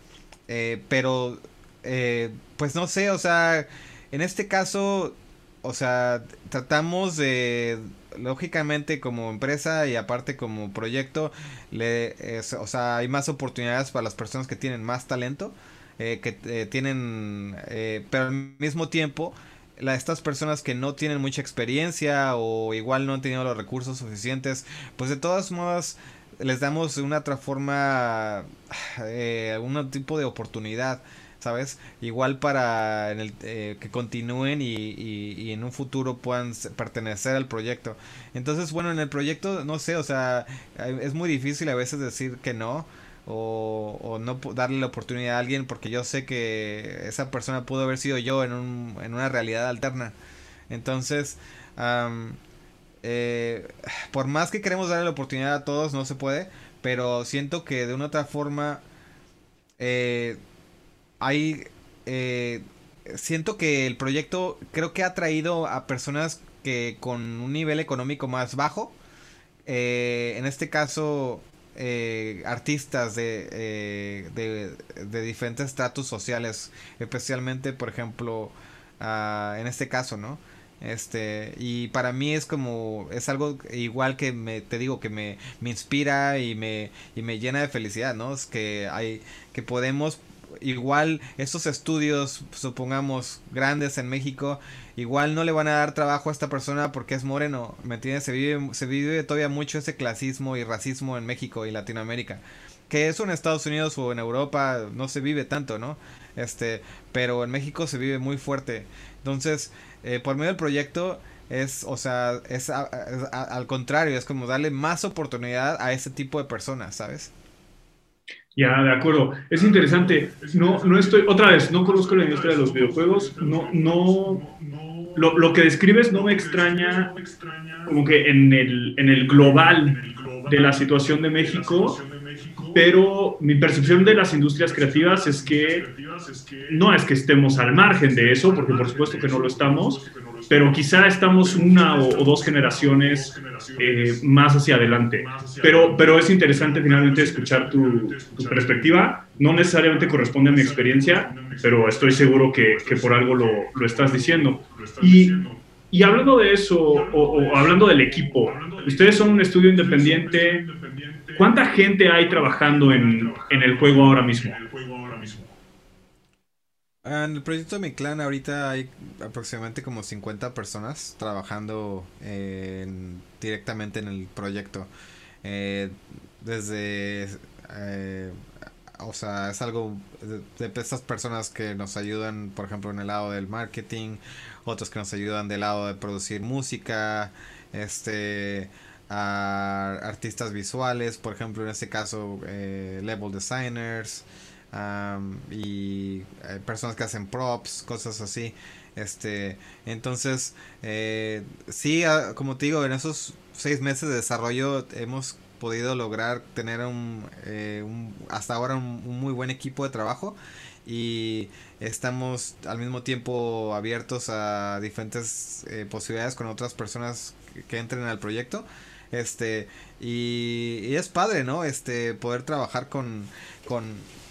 pero eh, pues no sé, o sea, en este caso, o sea, tratamos de, lógicamente como empresa y aparte como proyecto, le, o sea, hay más oportunidades para las personas que tienen más talento, eh, que eh, tienen, eh, pero al mismo tiempo, la, estas personas que no tienen mucha experiencia o igual no han tenido los recursos suficientes, pues de todas modas les damos una otra forma, algún tipo de oportunidad. ¿Sabes? Igual para en el, eh, que continúen y, y, en un futuro puedan pertenecer al proyecto. Entonces, bueno, en el proyecto, no sé, o sea, es muy difícil a veces decir que no. O, o no darle la oportunidad a alguien porque yo sé que esa persona pudo haber sido yo en, un, en una realidad alterna. Entonces, eh, por más que queremos darle la oportunidad a todos, no se puede. Pero siento que de una otra forma, eh, hay... Eh, siento que el proyecto creo que ha traído a personas que con un nivel económico más bajo, eh, en este caso eh, artistas de, de, diferentes estratos sociales, especialmente por ejemplo ah, en este caso, ¿no? Este, y para mí es como, es algo igual que me, te digo, que me, me inspira y me, y me llena de felicidad, ¿no? Es que hay, que podemos igual estos estudios, supongamos, grandes en México, igual no le van a dar trabajo a esta persona porque es moreno, ¿me entiendes? Se vive, se vive todavía mucho ese clasismo y racismo en México y Latinoamérica. Que eso en Estados Unidos o en Europa no se vive tanto, ¿no? Este, pero en México se vive muy fuerte. Entonces, eh, por medio del proyecto es, o sea, es al contrario, es como darle más oportunidad a ese tipo de personas, ¿sabes? Ya, de acuerdo. Es interesante. No, no estoy, otra vez, no conozco la industria de los videojuegos. No, no, lo, lo que describes no me extraña como que en el, en el global de la situación de México, pero mi percepción de las industrias creativas es que no es que estemos al margen de eso, porque por supuesto que no lo estamos, pero quizá estamos una o, dos generaciones eh, más hacia adelante. Pero, pero es interesante finalmente escuchar tu, perspectiva. No necesariamente corresponde a mi experiencia, pero estoy seguro que, que por algo lo, lo, estás diciendo. Y, y hablando de eso, o, hablando del equipo, ustedes son un estudio independiente. ¿Cuánta gente hay trabajando en, en el juego ahora mismo? En el proyecto de mi clan ahorita hay aproximadamente como 50 personas trabajando directamente en el proyecto. Eh, desde... Eh, o sea, es algo de, estas personas que nos ayudan, por ejemplo, en el lado del marketing, otros que nos ayudan del lado de producir música, este, a artistas visuales, por ejemplo, en este caso, eh, level designers, y eh, personas que hacen props, cosas así. Este, entonces, eh, sí, ah, como te digo, en esos seis meses de desarrollo hemos podido lograr tener un, eh, hasta ahora un, muy buen equipo de trabajo y estamos al mismo tiempo abiertos a diferentes posibilidades con otras personas que, entren al proyecto este y, y, es padre no este poder trabajar con, con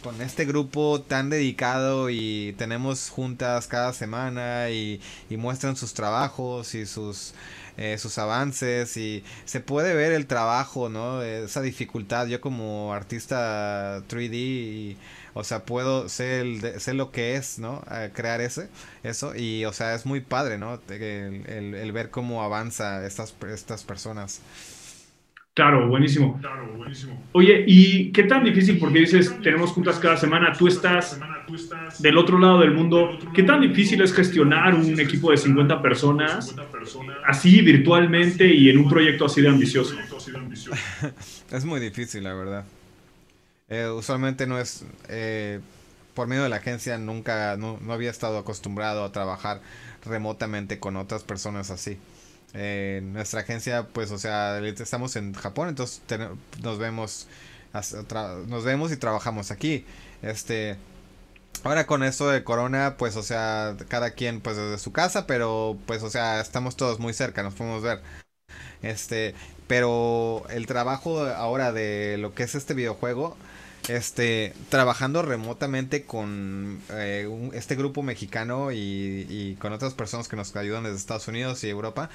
con este grupo tan dedicado y tenemos juntas cada semana y, muestran sus trabajos y sus eh, sus avances y se puede ver el trabajo, ¿no? Esa dificultad. Yo como artista 3D, o sea, puedo ser, el, sé lo que es, ¿no? crear ese, eso y, o sea, es muy padre, ¿no? El, el, el ver cómo avanza estas, estas personas. Claro, buenísimo. Oye, ¿y qué tan difícil? Porque dices, tenemos juntas cada semana, tú estás del otro lado del mundo. ¿Qué tan difícil es gestionar un equipo de 50 personas así virtualmente y en un proyecto así de ambicioso? (laughs) Es muy difícil, la verdad. Eh, usualmente no es... Eh, por medio de la agencia nunca, no había estado acostumbrado a trabajar remotamente con otras personas así nuestra agencia, pues, o sea, estamos en Japón, entonces nos vemos, nos vemos y trabajamos aquí. Este, ahora con esto de Corona, pues, o sea, cada quien, pues, desde su casa, pero, pues, o sea, estamos todos muy cerca, nos podemos ver. Este, pero el trabajo ahora de lo que es este videojuego, este, trabajando remotamente con eh, este grupo mexicano y, con otras personas que nos ayudan desde Estados Unidos y Europa,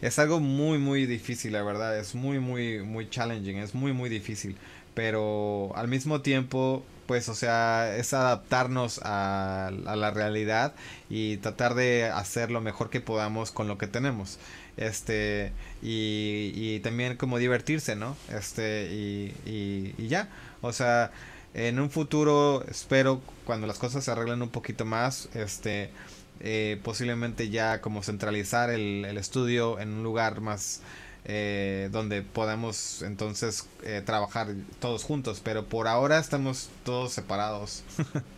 es algo muy, muy difícil, la verdad, es muy, muy, muy challenging, es muy, muy difícil, pero al mismo tiempo, pues, o sea, es adaptarnos a, la realidad y tratar de hacer lo mejor que podamos con lo que tenemos. Este y, y también como divertirse no este y, y, y ya o sea, en un futuro, espero, cuando las cosas se arreglen un poquito más, este, eh, posiblemente ya como centralizar el, estudio en un lugar más eh, donde podamos entonces eh, trabajar todos juntos, pero por ahora estamos todos separados.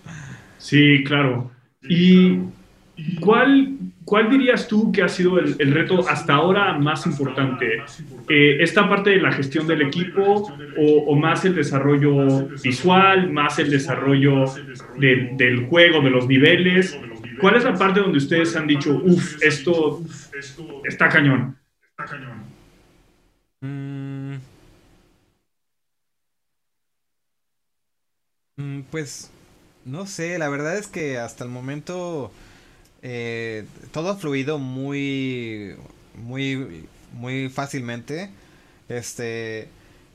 (laughs) sí, claro. Y ¿Cuál, ¿Cuál dirías tú que ha sido el, reto hasta ahora más importante? Eh, ¿Esta parte de la gestión del equipo o, más el desarrollo visual, más el desarrollo del juego, de los niveles? ¿Cuál es la parte donde ustedes han dicho, uff, esto está cañón? Mm. Mm, pues no sé, la verdad es que hasta el momento eh, todo ha fluido muy, muy, muy fácilmente. Este,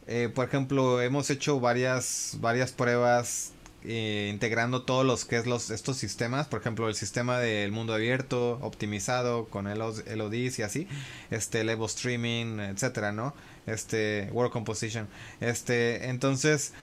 eh, por ejemplo, hemos hecho varias, varias pruebas eh, integrando todos los que es los estos sistemas, por ejemplo, el sistema del mundo abierto optimizado con el LODs y así, este Level Streaming, etcétera, ¿no? Este World Composition. Este, entonces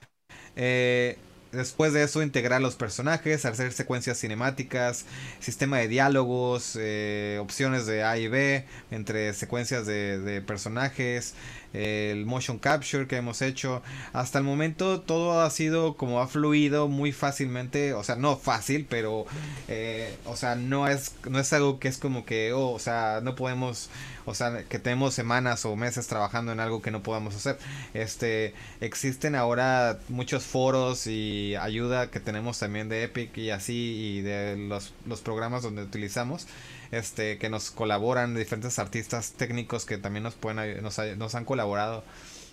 después de eso integrar los personajes, hacer secuencias cinemáticas, sistema de diálogos, eh, opciones de A y B entre secuencias de personajes, el motion capture que hemos hecho. Hasta el momento todo ha sido como ha fluido muy fácilmente, o sea, no fácil, pero, eh, o sea, no es, no es algo que es como que, oh, o sea, no podemos, o sea, que tenemos semanas o meses trabajando en algo que no podamos hacer. Este, existen ahora muchos foros y ayuda que tenemos también de Epic y así, y de los, los programas donde utilizamos este, que nos colaboran, diferentes artistas técnicos que también nos pueden, nos, nos han colaborado.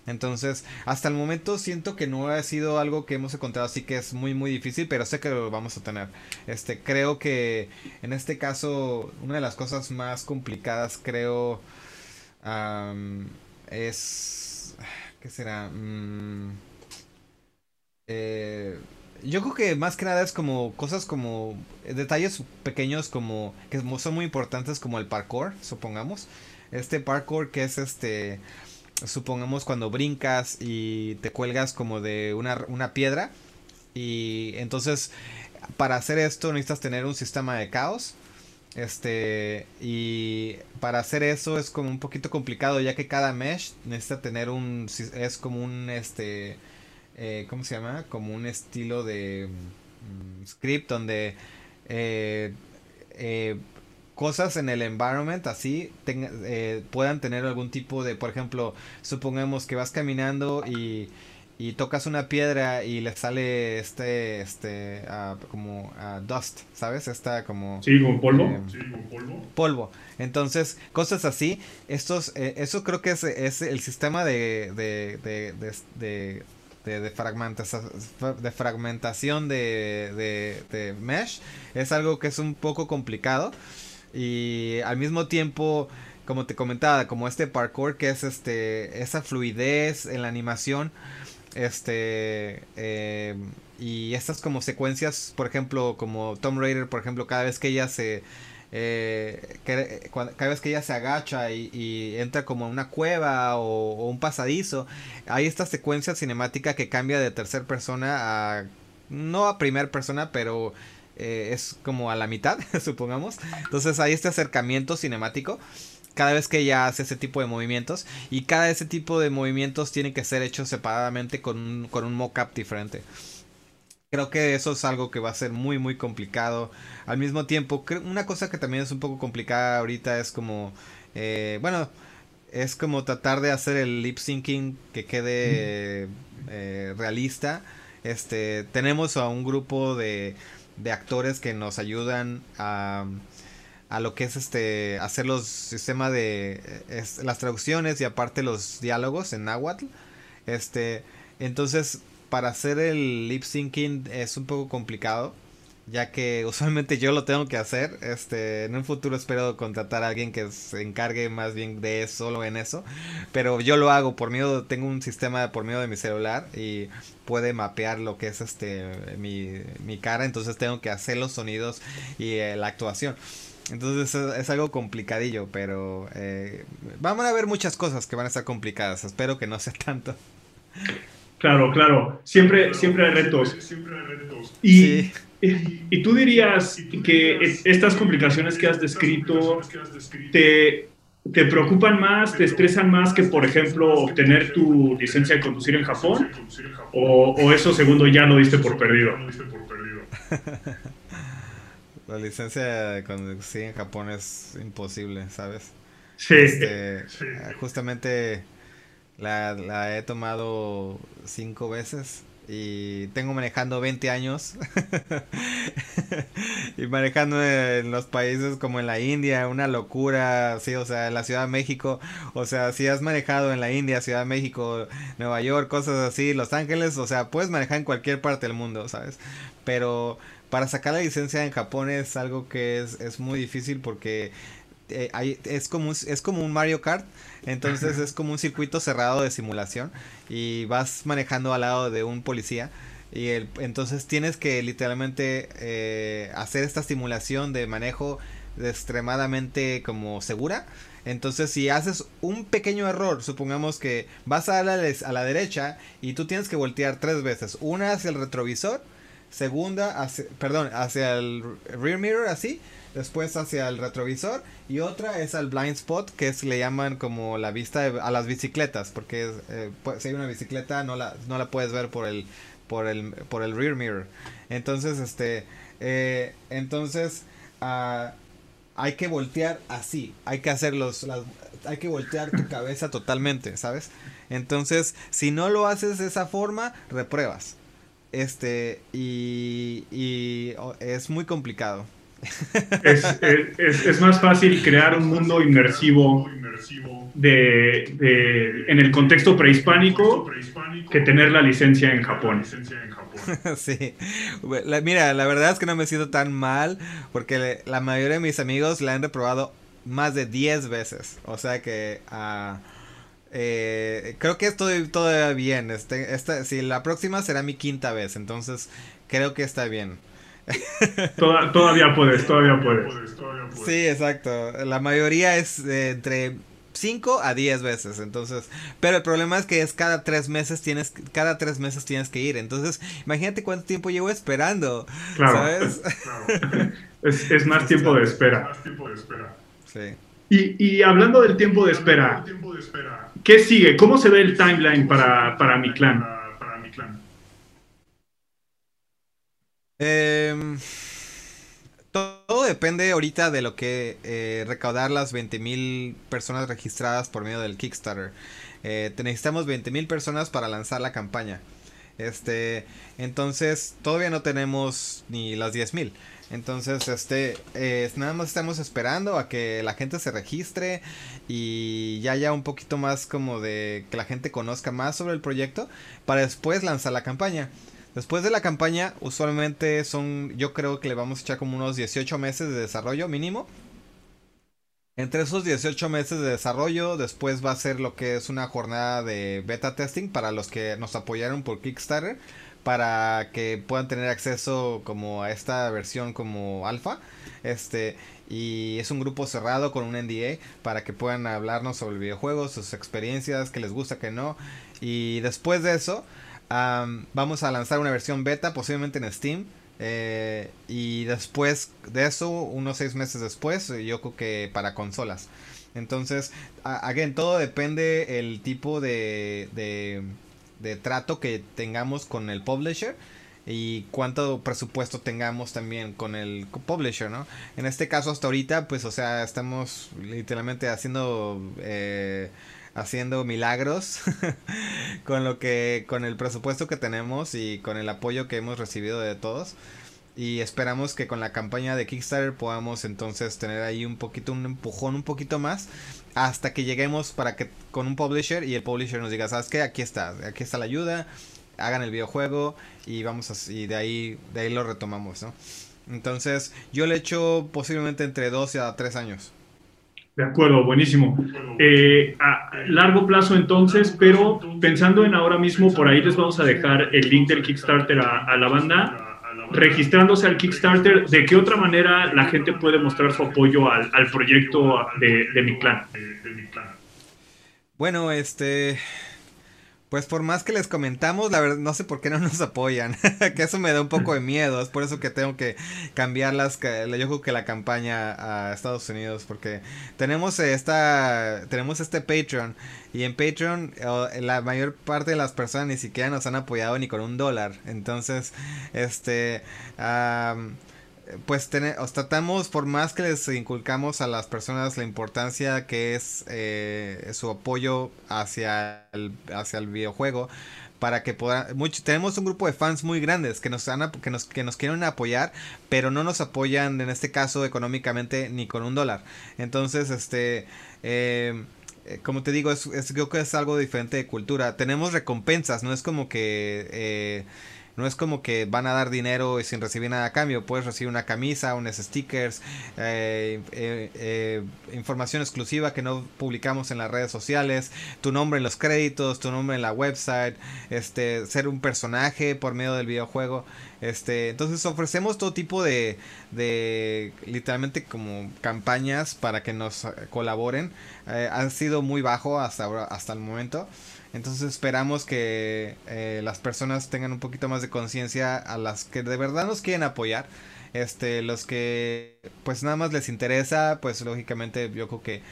Entonces, hasta el momento siento que no ha sido algo que hemos encontrado así que es muy muy difícil, pero sé que lo vamos a tener. Este, creo que en este caso una de las cosas más complicadas creo es ¿qué será? Mm, eh, yo creo que más que nada es como cosas como detalles pequeños como que son muy importantes como el parkour, supongamos. Este parkour que es este supongamos cuando brincas y te cuelgas como de una, una piedra y entonces para hacer esto necesitas tener un sistema de caos. Este, y para hacer eso es como un poquito complicado ya que cada mesh necesita tener un es como un este eh, ¿cómo se llama? Como un estilo de mm, script donde eh, eh, cosas en el environment así puedan tener algún tipo de, por ejemplo, supongamos que vas caminando y, y tocas una piedra y le sale este, este, como uh, dust, ¿sabes? Está como... Sí, como polvo. polvo. Polvo. Entonces, cosas así. Estos, eso creo que es, es el sistema de, de, de de, fragmentación, de fragmentación de, de, mesh es algo que es un poco complicado. Y al mismo tiempo como te comentaba como este parkour que es este esa fluidez en la animación este eh, y estas como secuencias por ejemplo como Tomb Raider por ejemplo cada vez que ella se eh, cada vez que ella se agacha y, entra como en una cueva o, un pasadizo, hay esta secuencia cinemática que cambia de tercera persona a... no a primera persona, pero eh, es como a la mitad, (laughs) supongamos. Entonces hay este acercamiento cinemático cada vez que ella hace ese tipo de movimientos y cada ese tipo de movimientos tiene que ser hecho separadamente con un, con un mockup diferente. Creo que eso es algo que va a ser muy muy complicado. Al mismo tiempo, una cosa que también es un poco complicada ahorita es como, eh, bueno, es como tratar de hacer el lip syncing que quede eh, realista. Este, tenemos a un grupo de, de actores que nos ayudan a, a lo que es este hacer los sistemas de las traducciones y aparte los diálogos en náhuatl. Este, entonces para hacer el lip syncing es un poco complicado ya que (laughs) usualmente yo lo tengo que hacer. Este, en un futuro espero contratar a alguien que se encargue más bien de eso, solo en eso, pero yo lo hago por medio tengo un sistema por medio de mi celular y puede mapear lo que es este mi, mi cara, entonces tengo que hacer los sonidos y eh, la actuación. Entonces es, algo complicadillo, pero eh, vamos a ver muchas cosas que van a estar complicadas. Espero que no sea (laughs) tanto. Claro, claro. Siempre, siempre hay retos. Siempre hay retos. Y ¿Y tú dirías que estas complicaciones que has descrito te, te preocupan más, te estresan más que, por ejemplo, obtener tu licencia de conducir en Japón? ¿O, o eso segundo ya lo diste por perdido? La licencia de conducir en Japón es imposible, ¿sabes? Sí. Este, justamente la, la he tomado cinco veces y tengo manejando 20 años (laughs) y manejando en los países como en la India, una locura, sí, o sea, en la Ciudad de México, o sea, si has manejado en la India, Ciudad de México, Nueva York, cosas así, Los Ángeles, o sea, puedes manejar en cualquier parte del mundo, ¿sabes? Pero para sacar la licencia en Japón es algo que es, es muy difícil porque eh, es, como, es como un Mario Kart, entonces es como un circuito cerrado de simulación y vas manejando al lado de un policía. Y el, entonces tienes que literalmente eh, hacer esta simulación de manejo extremadamente como segura. Entonces si haces un pequeño error, supongamos que vas a la, a la derecha y tú tienes que voltear tres veces. Una hacia el retrovisor, segunda hacia, perdón, hacia el rear mirror así después hacia el retrovisor y otra es al blind spot que es le llaman como la vista a las bicicletas porque eh, si hay una bicicleta no la no la puedes ver por el por el por el rear mirror. Entonces este eh, entonces uh, hay que voltear así hay que hacer los hay que voltear tu cabeza totalmente sabes entonces si no lo haces de esa forma repruebas. Este y, y es muy complicado es, es, más fácil crear un mundo inmersivo de, de, en el contexto prehispánico que tener la licencia en Japón. (laughs) Sí, mira, la verdad es que no me siento tan mal porque la mayoría de mis amigos la han reprobado más de 10 veces. O sea que uh, eh, creo que estoy todavía bien. Este, esta, si la próxima será mi quinta vez, entonces creo que está bien todavía puedes, todavía puedes. Sí, exacto. La mayoría es entre 5 a 10 veces, entonces, pero el problema es que es cada 3 meses tienes, cada 3 meses tienes que ir, entonces, imagínate cuánto tiempo llevo esperando, ¿sabes? (laughs) Es, más tiempo de espera. Sí. Y, y, hablando del tiempo de espera, ¿qué sigue? ¿Cómo se ve el timeline para, para mi clan? Eh, todo depende ahorita de lo que eh, recaudar las 20.000 personas registradas por medio del Kickstarter. Eh, necesitamos 20.000 personas para lanzar la campaña. Este, entonces todavía no tenemos ni las 10.000. Entonces, este, eh, nada más estamos esperando a que la gente se registre y ya haya un poquito más como de que la gente conozca más sobre el proyecto para después lanzar la campaña. Después de la campaña, usualmente son, yo creo que le vamos a echar como unos 18 meses de desarrollo mínimo. Entre esos 18 meses de desarrollo, después va a ser lo que es una jornada de beta testing para los que nos apoyaron por Kickstarter, para que puedan tener acceso como a esta versión como alfa. Este, y es un grupo cerrado con un NDA para que puedan hablarnos sobre el videojuego, sus experiencias, que les gusta, que no. Y después de eso, vamos a lanzar una versión beta, posiblemente en Steam. Eh, y después de eso, unos seis meses después, yo creo que para consolas. Entonces, again, todo depende el tipo de, de, trato que tengamos con el publisher y cuánto presupuesto tengamos también con el publisher, ¿no? En este caso hasta ahorita, pues, o sea, estamos literalmente haciendo eh, haciendo milagros (laughs) con lo que con el presupuesto que tenemos y con el apoyo que hemos recibido de todos y esperamos que con la campaña de Kickstarter podamos entonces tener ahí un poquito un empujón un poquito más hasta que lleguemos para que con un publisher y el publisher nos diga sabes qué aquí está aquí está la ayuda hagan el videojuego y vamos a, y de ahí, de ahí lo retomamos, ¿no? Entonces, yo le echo posiblemente entre 2 a 3 años. De acuerdo, buenísimo. Eh, a largo plazo entonces, pero pensando en ahora mismo, por ahí les vamos a dejar el link del Kickstarter a, la banda. Registrándose al Kickstarter, ¿de qué otra manera la gente puede mostrar su apoyo al, proyecto de, de mi clan? Bueno, este, pues por más que les comentamos, la verdad no sé por qué no nos apoyan, (laughs) que eso me da un poco de miedo, es por eso que tengo que cambiar las, yo que la campaña a Estados Unidos, porque tenemos esta, tenemos este Patreon y en Patreon la mayor parte de las personas ni siquiera nos han apoyado ni con un dólar, entonces, este, pues os tratamos, por más que les inculcamos a las personas la importancia que es eh, su apoyo hacia el, hacia el videojuego, para que puedan, mucho, tenemos un grupo de fans muy grandes que nos, que, nos, que nos quieren apoyar, pero no nos apoyan en este caso económicamente ni con un dólar. Entonces, este... Eh, eh, como te digo, es, creo que es algo diferente de cultura. Tenemos recompensas, no es como que no es como que van a dar dinero y sin recibir nada a cambio. Puedes recibir una camisa, unos stickers, eh, eh, eh, información exclusiva que no publicamos en las redes sociales, tu nombre en los créditos, tu nombre en la website, este, ser un personaje por medio del videojuego. Este, entonces ofrecemos todo tipo de, de literalmente como campañas para que nos colaboren. han sido muy bajo hasta hasta el momento. Entonces esperamos que eh, las personas tengan un poquito más de conciencia a las que de verdad nos quieren apoyar. Este, los que pues nada más les interesa, pues lógicamente yo creo que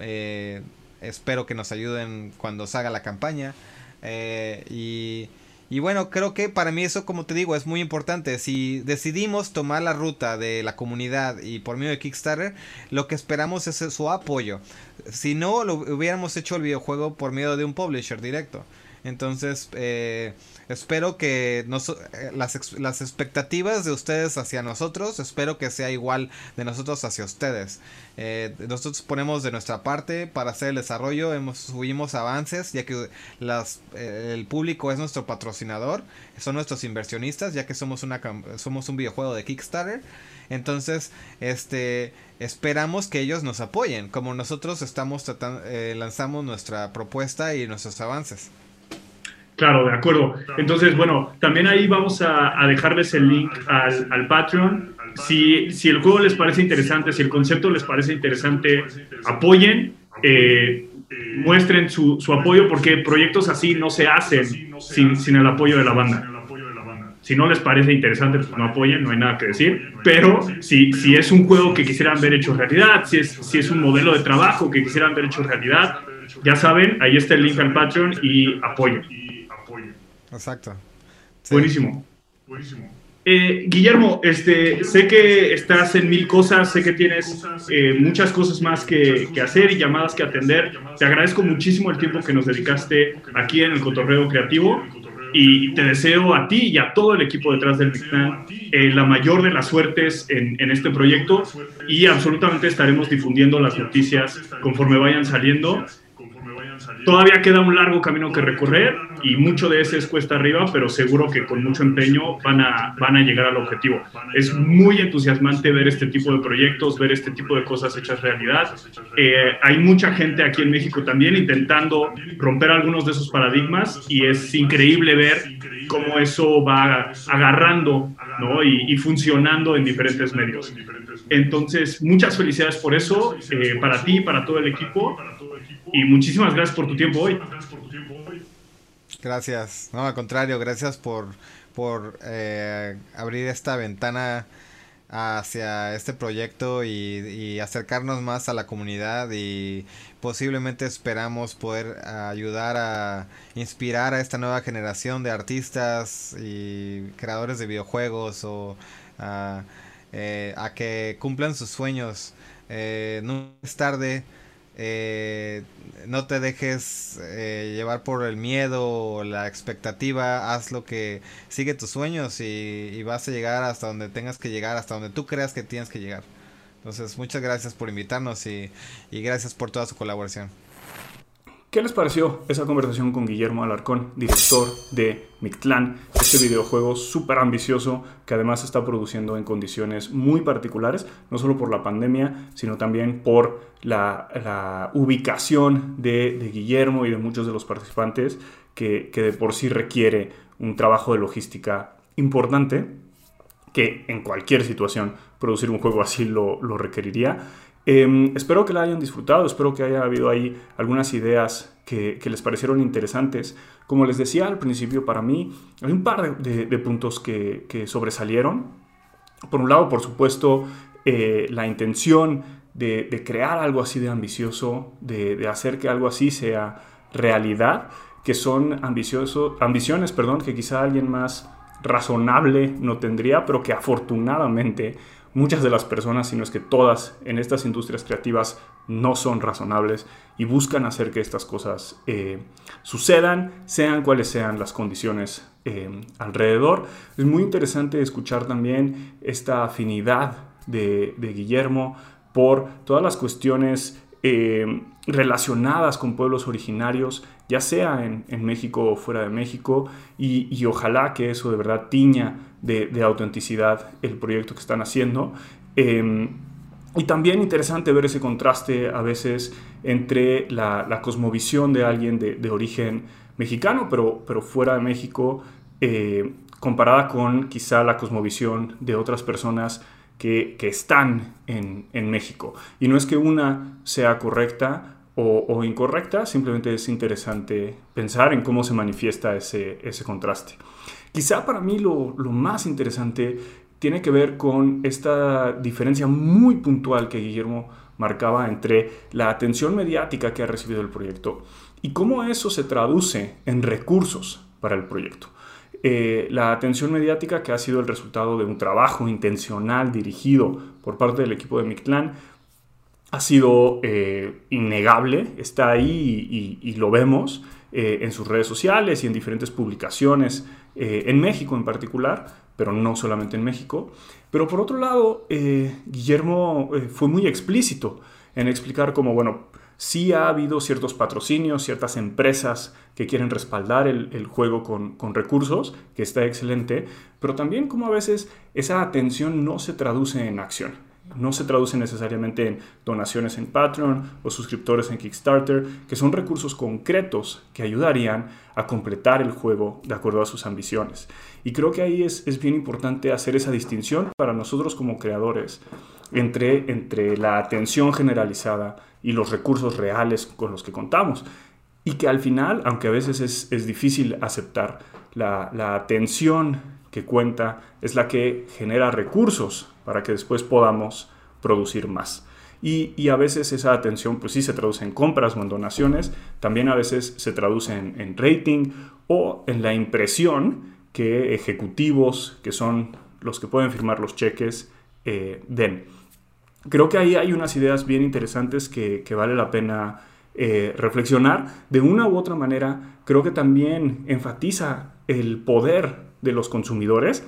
eh, espero que nos ayuden cuando salga la campaña. Eh, y y bueno, creo que para mí eso, como te digo, es muy importante. Si decidimos tomar la ruta de la comunidad y por medio de Kickstarter, lo que esperamos es su apoyo. Si no, lo hubiéramos hecho el videojuego por medio de un publisher directo. Entonces, eh, espero que eh, las, expectativas de ustedes hacia nosotros, espero que sea igual de nosotros hacia ustedes. Eh, nosotros ponemos de nuestra parte para hacer el desarrollo, hemos, subimos avances, ya que las, el público es nuestro patrocinador, son nuestros inversionistas, ya que somos, una, somos un videojuego de Kickstarter. Entonces, este, esperamos que ellos nos apoyen, como nosotros estamos tratando, lanzamos nuestra propuesta y nuestros avances. Claro, de acuerdo. Entonces, bueno, también ahí vamos a, dejarles el link al, Patreon. Si, si, el juego les parece interesante, si el concepto les parece interesante, apoyen, eh, muestren su, su, apoyo, porque proyectos así no se hacen sin, sin el apoyo de la banda. Si no les parece interesante, pues no apoyen, no hay nada que decir. Pero si, si es un juego que quisieran ver hecho realidad, si es, si es un modelo de trabajo que quisieran ver hecho realidad, ya saben, ahí está el link al Patreon y apoyen. Exacto. Buenísimo. Buenísimo. Eh, Guillermo, este, sé que estás en mil cosas, sé que tienes eh, muchas cosas más que, hacer y llamadas que atender. Te agradezco muchísimo el tiempo que nos dedicaste aquí en el Cotorreo Creativo y te deseo a ti y a todo el equipo detrás del Mictlan eh, la mayor de las suertes en, este proyecto y absolutamente estaremos difundiendo las noticias conforme vayan saliendo Todavía queda un largo camino que recorrer y mucho de ese es cuesta arriba, pero seguro que con mucho empeño van a, van a llegar al objetivo. Es muy entusiasmante ver este tipo de proyectos, ver este tipo de cosas hechas realidad. Eh, hay mucha gente aquí en México también intentando romper algunos de esos paradigmas y es increíble ver cómo eso va agarrando y, funcionando en diferentes medios. Entonces, muchas felicidades por eso, eh, para ti, para todo el equipo y muchísimas gracias por tu tiempo hoy. Gracias, no, al contrario, gracias por, por eh, abrir esta ventana hacia este proyecto y, acercarnos más a la comunidad y posiblemente esperamos poder ayudar a inspirar a esta nueva generación de artistas y creadores de videojuegos o a, eh, que cumplan sus sueños. Eh, no es tarde eh, no te dejes eh, llevar por el miedo o la expectativa, haz lo que sigue tus sueños y, vas a llegar hasta donde tengas que llegar, hasta donde tú creas que tienes que llegar. Entonces, muchas gracias por invitarnos y, y gracias por toda su colaboración. ¿Qué les pareció esa conversación con Guillermo Alarcón, director de Mictlán, este videojuego súper ambicioso que además está produciendo en condiciones muy particulares, no solo por la pandemia, sino también por la, ubicación de, Guillermo y de muchos de los participantes, que, de por sí requiere un trabajo de logística importante, que en cualquier situación producir un juego así lo requeriría. Em, espero que la hayan disfrutado, espero que haya habido ahí algunas ideas que, les parecieron interesantes. Como les decía al principio, para mí hay un par de, puntos que, sobresalieron. Por un lado, por supuesto, eh, la intención de, crear algo así de ambicioso, de, hacer que algo así sea realidad, que son ambicioso, ambiciones perdón, que quizá alguien más razonable no tendría, pero que afortunadamente muchas de las personas, si no es que todas en estas industrias creativas no son razonables y buscan hacer que estas cosas eh, sucedan, sean cuales sean las condiciones eh, alrededor. Es muy interesante escuchar también esta afinidad de, Guillermo por todas las cuestiones eh, relacionadas con pueblos originarios, ya sea en, México o fuera de México, y, ojalá que eso de verdad tiña de, autenticidad el proyecto que están haciendo. Em, y también interesante ver ese contraste a veces entre la, cosmovisión de alguien de, origen mexicano, pero, pero fuera de México, eh, comparada con quizá la cosmovisión de otras personas que, están en, México. Y no es que una sea correcta o, incorrecta, simplemente es interesante pensar en cómo se manifiesta ese, ese contraste. Quizá para mí lo, lo más interesante tiene que ver con esta diferencia muy puntual que Guillermo marcaba entre la atención mediática que ha recibido el proyecto y cómo eso se traduce en recursos para el proyecto. Eh, la atención mediática que ha sido el resultado de un trabajo intencional dirigido por parte del equipo de Mictlán ha sido eh, innegable, está ahí y, lo vemos eh, en sus redes sociales y en diferentes publicaciones, en México en particular, pero no solamente en México. Pero por otro lado, eh, Guillermo eh, fue muy explícito en explicar cómo, bueno, sí ha habido ciertos patrocinios, ciertas empresas que quieren respaldar el, juego con, con, recursos, que está excelente, pero también como a veces esa atención no se traduce en acción no se traduce necesariamente en donaciones en Patreon o suscriptores en Kickstarter, que son recursos concretos que ayudarían a completar el juego de acuerdo a sus ambiciones. Y creo que ahí es, bien importante hacer esa distinción para nosotros como creadores entre, entre la atención generalizada y los recursos reales con los que contamos. Y que al final, aunque a veces es, difícil aceptar, la, la atención que cuenta es la que genera recursos para que después podamos producir más. Y, a veces esa atención pues sí se traduce en compras o en donaciones, también a veces se traduce en, rating o en la impresión que ejecutivos, que son los que pueden firmar los cheques, eh, den. Creo que ahí hay unas ideas bien interesantes que, vale la pena eh, reflexionar. De una u otra manera, creo que también enfatiza el poder de los consumidores,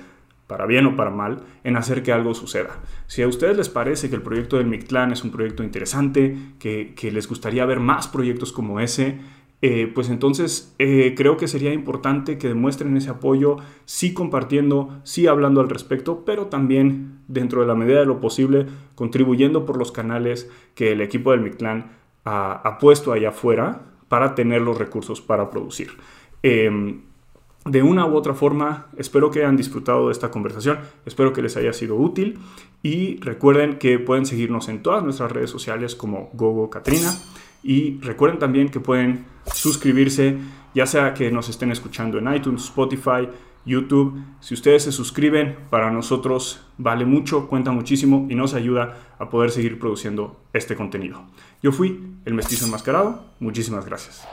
para bien o para mal, en hacer que algo suceda. Si a ustedes les parece que el proyecto del Mictlán es un proyecto interesante, que, les gustaría ver más proyectos como ese, eh, pues entonces eh, creo que sería importante que demuestren ese apoyo, sí compartiendo, sí hablando al respecto, pero también dentro de la medida de lo posible contribuyendo por los canales que el equipo del Mictlán ha, puesto allá afuera para tener los recursos para producir. Em, de una u otra forma, espero que hayan disfrutado de esta conversación, espero que les haya sido útil y recuerden que pueden seguirnos en todas nuestras redes sociales como Gogo Katrina y recuerden también que pueden suscribirse, ya sea que nos estén escuchando en iTunes, Spotify, YouTube. Si ustedes se suscriben, para nosotros vale mucho, cuenta muchísimo y nos ayuda a poder seguir produciendo este contenido. Yo fui el mestizo enmascarado, muchísimas gracias.